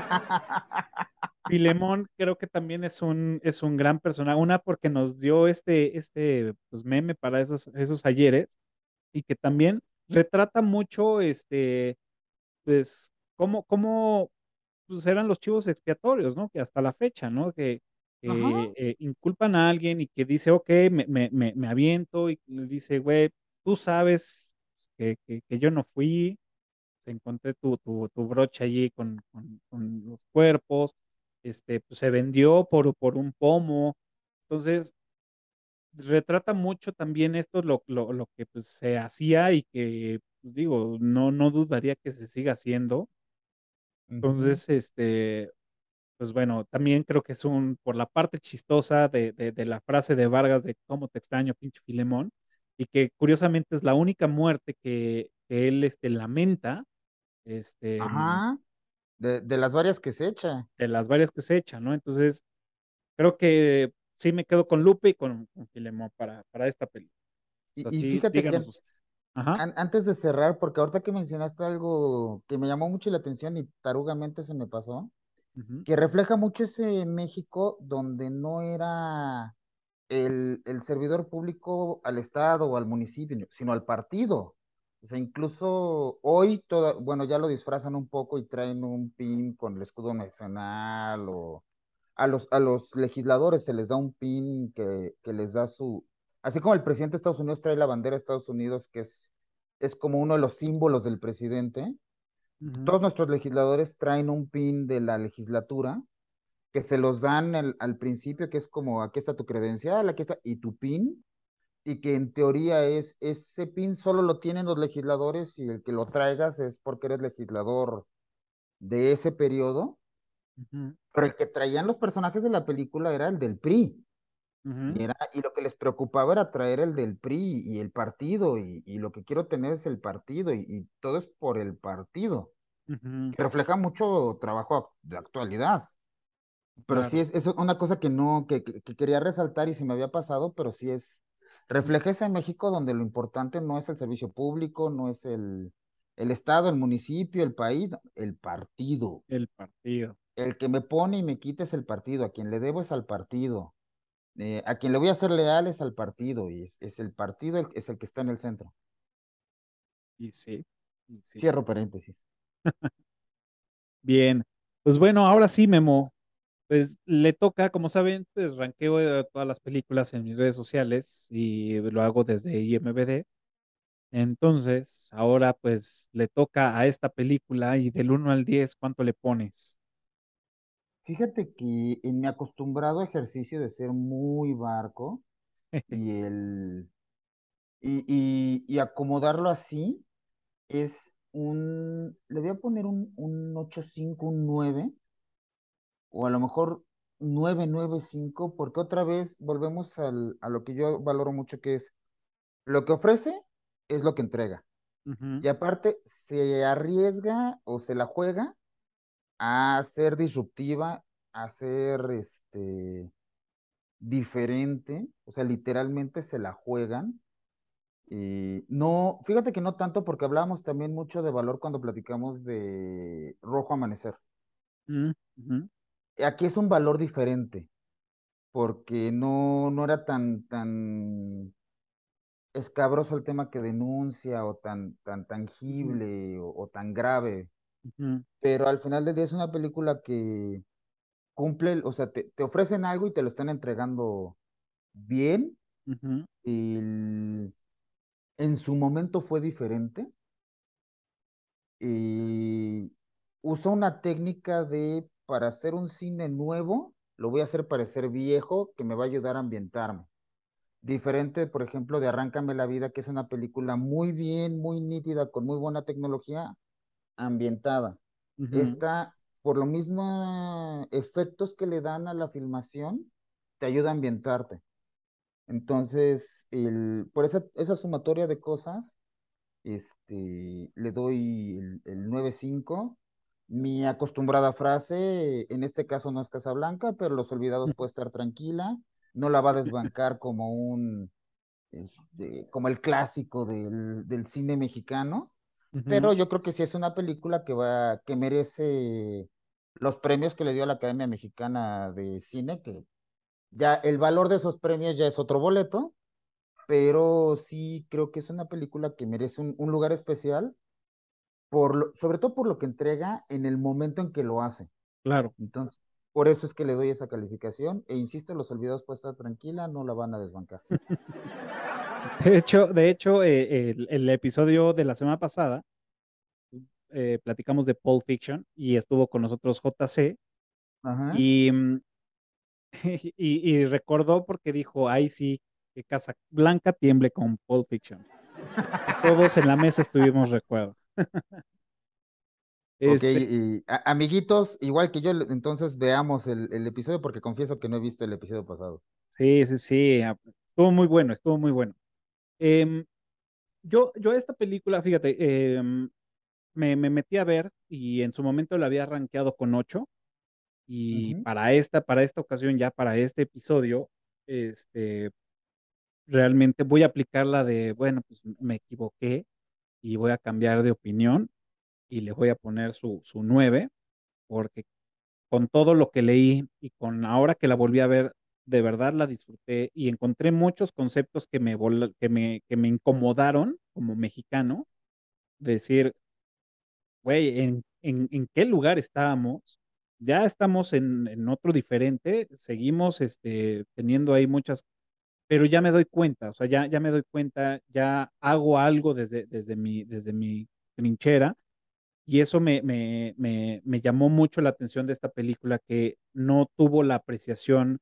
Filemón creo que también es un, es un gran personaje, una porque nos dio este, este pues, meme para esos, esos ayeres y que también retrata mucho este, pues, cómo, cómo pues, eran los chivos expiatorios, ¿no? Que hasta la fecha, ¿no? Que, eh, inculpan a alguien y que dice, ok, me, me, me, me aviento y le dice, güey, tú sabes que, que, que yo no fui, encontré tu, tu, tu broche allí con, con, con los cuerpos, este, pues se vendió por, por un pomo. Entonces, retrata mucho también esto, lo, lo, lo que pues, se hacía y que, pues, digo, no, no dudaría que se siga haciendo. Entonces, este, pues bueno, también creo que es un, por la parte chistosa de, de, de la frase de Vargas de cómo te extraño, pinche Filemón, y que curiosamente es la única muerte que, que él este, lamenta, este, Ajá, de, de las varias que se echa. de las varias que se echan, ¿no? Entonces, creo que sí me quedo con Lupe y con, con Filemón para, para esta película. O sea, Y, y sí, fíjate que. Ajá. antes de cerrar, porque ahorita que mencionaste algo que me llamó mucho la atención y tarugamente se me pasó, que refleja mucho ese México donde no era el, el servidor público al Estado o al municipio, sino al partido. O sea, incluso hoy, toda, bueno, ya lo disfrazan un poco y traen un pin con el escudo nacional o a los, a los legisladores se les da un pin que, que les da su, así como el presidente de Estados Unidos trae la bandera de Estados Unidos, que es, es como uno de los símbolos del presidente, todos nuestros legisladores traen un pin de la legislatura que se los dan al, al principio, que es como, aquí está tu credencial, aquí está, y tu PIN, y que en teoría es, ese PIN solo lo tienen los legisladores y el que lo traigas es porque eres legislador de ese periodo, pero el que traían los personajes de la película era el del PRI, y, era, y lo que les preocupaba era traer el del PRI y el partido, y, y lo que quiero tener es el partido, y, y todo es por el partido, que refleja mucho trabajo de actualidad. Pero sí es, es una cosa que no, que, que- que quería resaltar y se me había pasado, pero sí es, refleja ese México donde lo importante no es el servicio público, no es el, el estado, el municipio, el país, el partido. el partido. El que me pone y me quita es el partido, a quien le debo es al partido, eh, a quien le voy a ser leal es al partido, y es, es el partido, el- es el que está en el centro. Y sí, y sí. Cierro paréntesis. Bien. Pues bueno, ahora sí, Memo. Pues le toca, como saben, pues ranqueo eh, todas las películas en mis redes sociales y lo hago desde IMBD. Entonces, ahora pues le toca a esta película y del uno al 10, ¿cuánto le pones? Fíjate que en mi acostumbrado ejercicio de ser muy barco y el y, y, y acomodarlo así es un, le voy a poner un, un ocho cinco un 9 o a lo mejor nueve nueve cinco porque otra vez volvemos al, a lo que yo valoro mucho, que es lo que ofrece es lo que entrega. Y aparte, se arriesga o se la juega a ser disruptiva, a ser este, diferente, o sea, literalmente se la juegan Y no, fíjate que no tanto porque hablábamos también mucho de valor cuando platicamos de Rojo Amanecer. ujú, Aquí es un valor diferente porque no, no era tan, tan escabroso el tema que denuncia o tan, tan tangible o, o tan grave. Pero al final del día es una película que cumple, o sea, te, te ofrecen algo y te lo están entregando bien. Y en su momento fue diferente y usó una técnica de, para hacer un cine nuevo, lo voy a hacer parecer viejo, que me va a ayudar a ambientarme. Diferente, por ejemplo, de Arráncame la vida, que es una película muy bien, muy nítida, con muy buena tecnología, ambientada. ujú. Esta, por lo mismo, efectos que le dan a la filmación, te ayuda a ambientarte. Entonces, el, por esa, esa sumatoria de cosas, este, le doy el, el nueve cinco mi acostumbrada frase, en este caso no es Casablanca, pero Los Olvidados puede estar tranquila, no la va a desbancar como un, este, como el clásico del, del cine mexicano, pero yo creo que sí es una película que va, que merece los premios que le dio a la Academia Mexicana de Cine, que ya el valor de esos premios ya es otro boleto, pero sí creo que es una película que merece un, un lugar especial por sobre todo por lo que entrega en el momento en que lo hace. Claro. Entonces, por eso es que le doy esa calificación. E insisto, los olvidados puede estar tranquila, no la van a desbancar. De hecho, de hecho eh, el, el, episodio de la semana pasada eh, platicamos de Pulp Fiction y estuvo con nosotros JC. Ajá. Y, y, y, recordó porque dijo, ay sí, que Casa Blanca tiemble con Pulp Fiction. Todos en la mesa estuvimos recuerdo. Este... Ok, y, a, amiguitos, igual que yo, entonces veamos el, el, episodio porque confieso que no he visto el episodio pasado. Sí, sí, sí, estuvo muy bueno, estuvo muy bueno. Eh, yo, yo esta película, fíjate, eh, me, me, metí a ver y en su momento la había rankeado con 8 y uh -huh. para esta, para esta ocasión, ya para este episodio, este, realmente voy a aplicar la de, bueno, pues me equivoqué, y voy a cambiar de opinión y le voy a poner su, su 9, porque con todo lo que leí y con ahora que la volví a ver, de verdad la disfruté y encontré muchos conceptos que me, que me, que me incomodaron como mexicano. Decir, güey, ¿en, en, en qué lugar estábamos? Ya estamos en, en otro diferente, seguimos este, teniendo ahí muchas pero ya me doy cuenta, o sea, ya, ya me doy cuenta, ya hago algo desde, desde, mi, desde mi trinchera y eso me, me, me, me, llamó mucho la atención de esta película que no tuvo la apreciación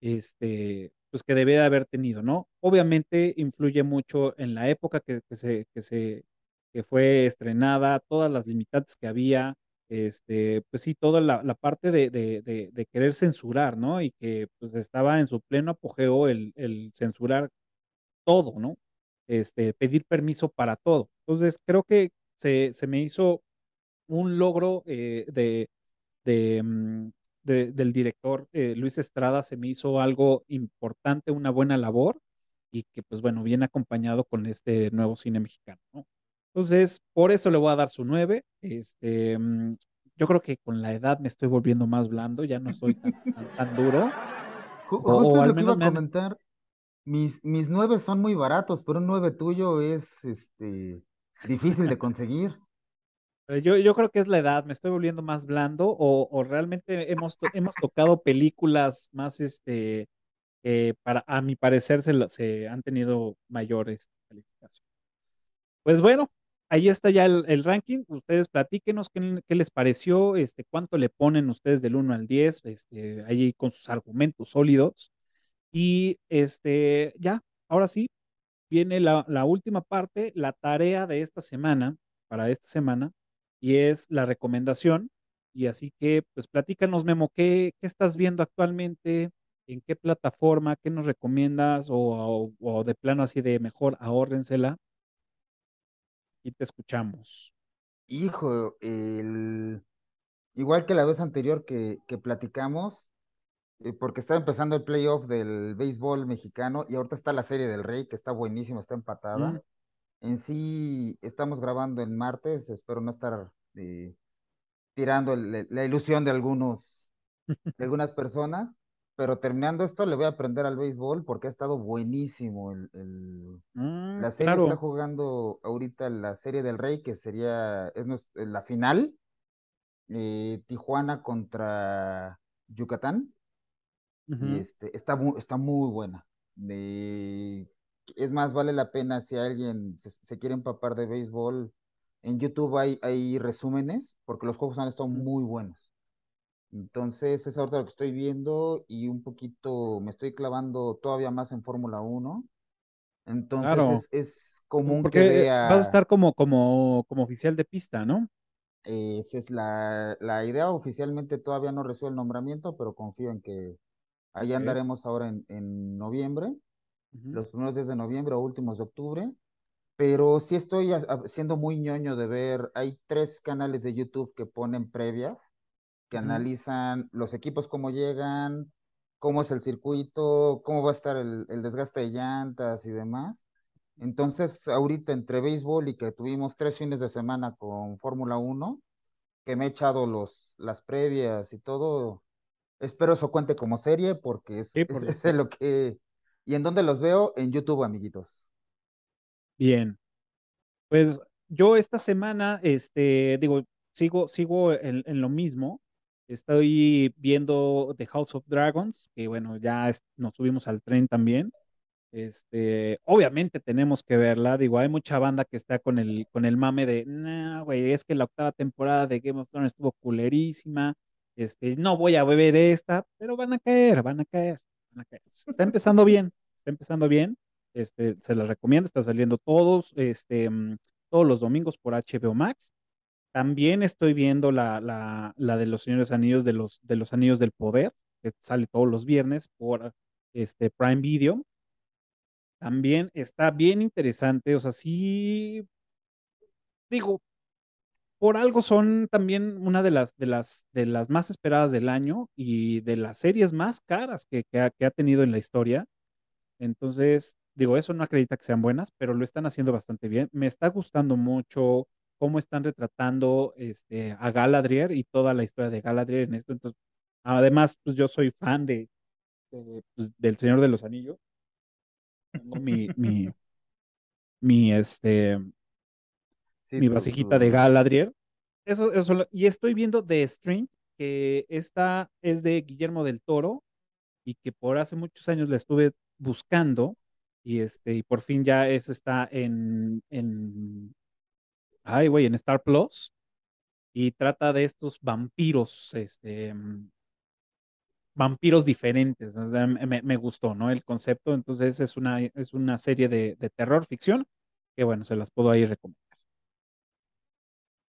este, pues que debe de haber tenido, ¿no? Obviamente influye mucho en la época que, que, se, que, se, que fue estrenada, todas las limitantes que había, este, pues sí, toda la, la parte de, de, de, de, querer censurar, ¿no? Y que pues estaba en su pleno apogeo el, el, censurar todo, ¿no? Este, pedir permiso para todo. Entonces, creo que se, se me hizo un logro eh, de, mm, de, del director eh, Luis Estrada, se me hizo algo importante, una buena labor y que pues bueno, viene acompañado con este nuevo cine mexicano, ¿no? Entonces, por eso le voy a dar su 9. Este, mm, yo creo que con la edad me estoy volviendo más blando, ya no soy tan, tan, tan duro. Justo o, al menos iba a comentar. Han... Mis, mis 9 son muy baratos, pero un 9 tuyo es este, difícil de conseguir. Yo, yo creo que es la edad, me estoy volviendo más blando o, realmente hemos, hemos tocado películas más, este, eh, para, a mi parecer, se, se han tenido mayores calificaciones. Pues bueno, ahí está ya el, ranking. Ustedes platíquenos qué, qué, les pareció, este, cuánto le ponen ustedes del 1 al 10, este, ahí con sus argumentos sólidos. Y este, ya, ahora sí, viene la, la, última parte, la tarea de esta semana, para esta semana, y es la recomendación. Y así que, pues platícanos, Memo, ¿qué, qué estás viendo actualmente? ¿En qué plataforma? ¿Qué nos recomiendas? O, o, o de plano así de mejor, ahórrensela y te escuchamos. Hijo, el... igual que la vez anterior que, que platicamos, eh, porque está empezando el playoff del béisbol mexicano y ahorita está la serie del Rey, que está buenísima, está empatada. Mm. En sí, estamos grabando en martes, espero no estar eh, tirando el, la ilusión de algunos, de algunas personas, pero terminando esto le voy a aprender al béisbol porque ha estado buenísimo. El, el... Mm, la serie claro. está jugando ahorita la serie del Rey, que sería, es la final, eh, Tijuana contra Yucatán. Uh -huh. Y este, está, está muy buena. De, es más, vale la pena si alguien se, se, quiere empapar de béisbol. En YouTube hay, hay resúmenes, porque los juegos han estado muy buenos. Entonces, es ahorita lo que estoy viendo y un poquito me estoy clavando todavía más en Fórmula 1. Entonces, claro. es, es, común Porque que vea... vas a estar como, como, como oficial de pista, ¿no? Esa es la, la, idea. Oficialmente todavía no recibo el nombramiento, pero confío en que ahí andaremos ahora en, en noviembre, uh -huh. los primeros días de noviembre o últimos de octubre. pero sí estoy siendo muy ñoño de ver, hay tres canales de YouTube que ponen previas, que analizan los equipos cómo llegan, cómo es el circuito, cómo va a estar el, desgaste de llantas y demás. Entonces, ahorita entre béisbol y que tuvimos tres fines de semana con Fórmula 1, que me he echado los, las previas y todo, espero eso cuente como serie porque es, es, lo que... ¿Y en dónde los veo? En YouTube, amiguitos. Bien. Pues yo esta semana, este, digo, sigo, sigo en, lo mismo. Estoy viendo The House of Dragons, que bueno, ya nos subimos al tren también. Este, obviamente tenemos que verla. Digo, hay mucha banda que está con el, con el mame de, no, güey, es que la octava temporada de Game of Thrones estuvo culerísima. Este, no voy a beber esta, pero van a caer, van a caer. Está empezando bien, está empezando bien. Este, se la recomiendo, está saliendo todos, este, mm, todos los domingos por HBO Max. También estoy viendo la, la, la, de los Señores Anillos de los, de los Anillos del Poder, que sale todos los viernes por este Prime Video. También está bien interesante, o sea, sí, digo, por algo son también una de las, de las, de las más esperadas del año y de las series más caras que, ha tenido en la historia. Entonces, digo, eso no acredita que sean buenas, pero lo están haciendo bastante bien. Me está gustando mucho cómo están retratando este, a Galadriel y toda la historia de Galadriel en esto. Entonces, además, pues yo soy fan de, pues, del Señor de los Anillos. Tengo mi, mi, mi, este, mi vasijita de Galadriel. Eso, eso, y estoy viendo The String, que esta es de Guillermo del Toro y que por hace muchos años la estuve buscando y este, y por fin ya es, está en, en ay, güey, en Star Plus, y trata de estos vampiros, este, mm, vampiros diferentes. me, gustó, ¿no? El concepto. Entonces es una, es una serie de, de, terror ficción que, bueno, se las puedo ahí recomendar.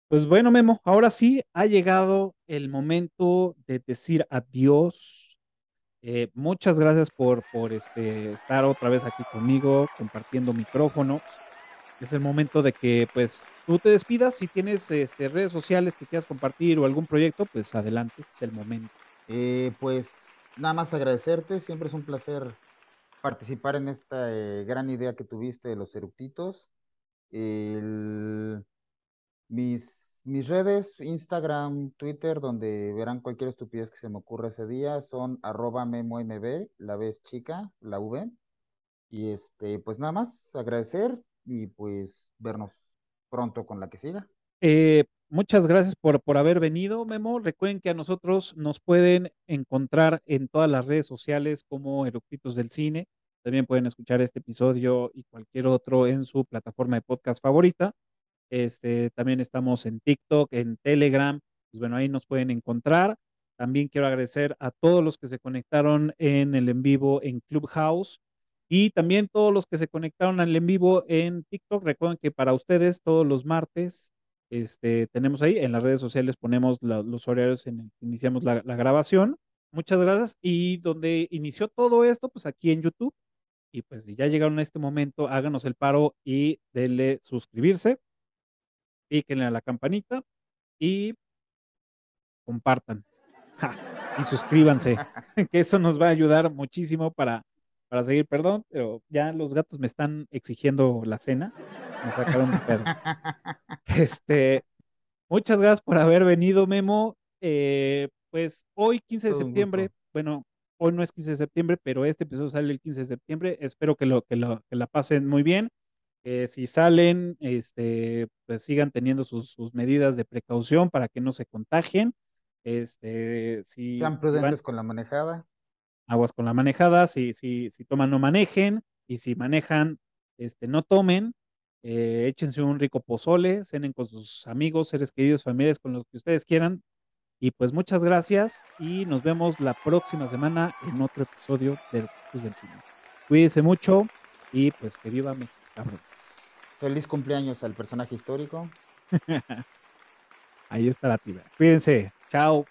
Pues bueno, Memo, ahora sí ha llegado el momento de decir adiós. Eh, muchas gracias por, por este, estar otra vez aquí conmigo, compartiendo micrófonos es el momento de que pues tú te despidas. Si tienes este, redes sociales que quieras compartir o algún proyecto, pues adelante, este es el momento. Eh, pues nada más agradecerte, siempre es un placer participar en esta eh, gran idea que tuviste de los eructitos. mis, mis redes, Instagram, Twitter, donde verán cualquier estupidez que se me ocurra ese día, son arroba memomb, la vez chica, la V. Y este, pues nada más, agradecer y pues vernos pronto con la que siga. Eh, muchas gracias por, por haber venido, Memo. Recuerden que a nosotros nos pueden encontrar en todas las redes sociales como Eructitos del Cine. También pueden escuchar este episodio y cualquier otro en su plataforma de podcast favorita. Este, también estamos en TikTok, en Telegram. Pues bueno, ahí nos pueden encontrar. También quiero agradecer a todos los que se conectaron en el en vivo en Clubhouse. Y también todos los que se conectaron al en vivo en TikTok, recuerden que para ustedes todos los martes este, tenemos ahí en las redes sociales, ponemos los horarios en el que iniciamos la, grabación. Muchas gracias. Y donde inició todo esto, pues aquí en YouTube. Y pues si ya llegaron a este momento, háganos el paro y denle suscribirse, píquenle a la campanita y compartan. y suscríbanse, que eso nos va a ayudar muchísimo para para seguir, perdón, pero ya los gatos me están exigiendo la cena. Me sacaron un perro. Este, muchas gracias por haber venido, Memo. Eh, pues hoy, 15 de septiembre, bueno, hoy no es 15 de septiembre, pero este episodio sale el 15 de septiembre. Espero que, lo, que, lo, que la pasen muy bien. Eh, si salen, este, pues sigan teniendo sus, sus, medidas de precaución para que no se contagien. Este, si Sean prudentes con la manejada aguas con la manejada, si, si, si toman no manejen, y si manejan, este, no tomen, eh, échense un rico pozole, cenen con sus amigos, seres queridos, familiares, con los que ustedes quieran. Y pues muchas gracias y nos vemos la próxima semana en otro episodio de Cruz del Cine. Cuídense mucho y pues que viva México, Feliz cumpleaños al personaje histórico. Ahí está la tibia. Cuídense. Chao.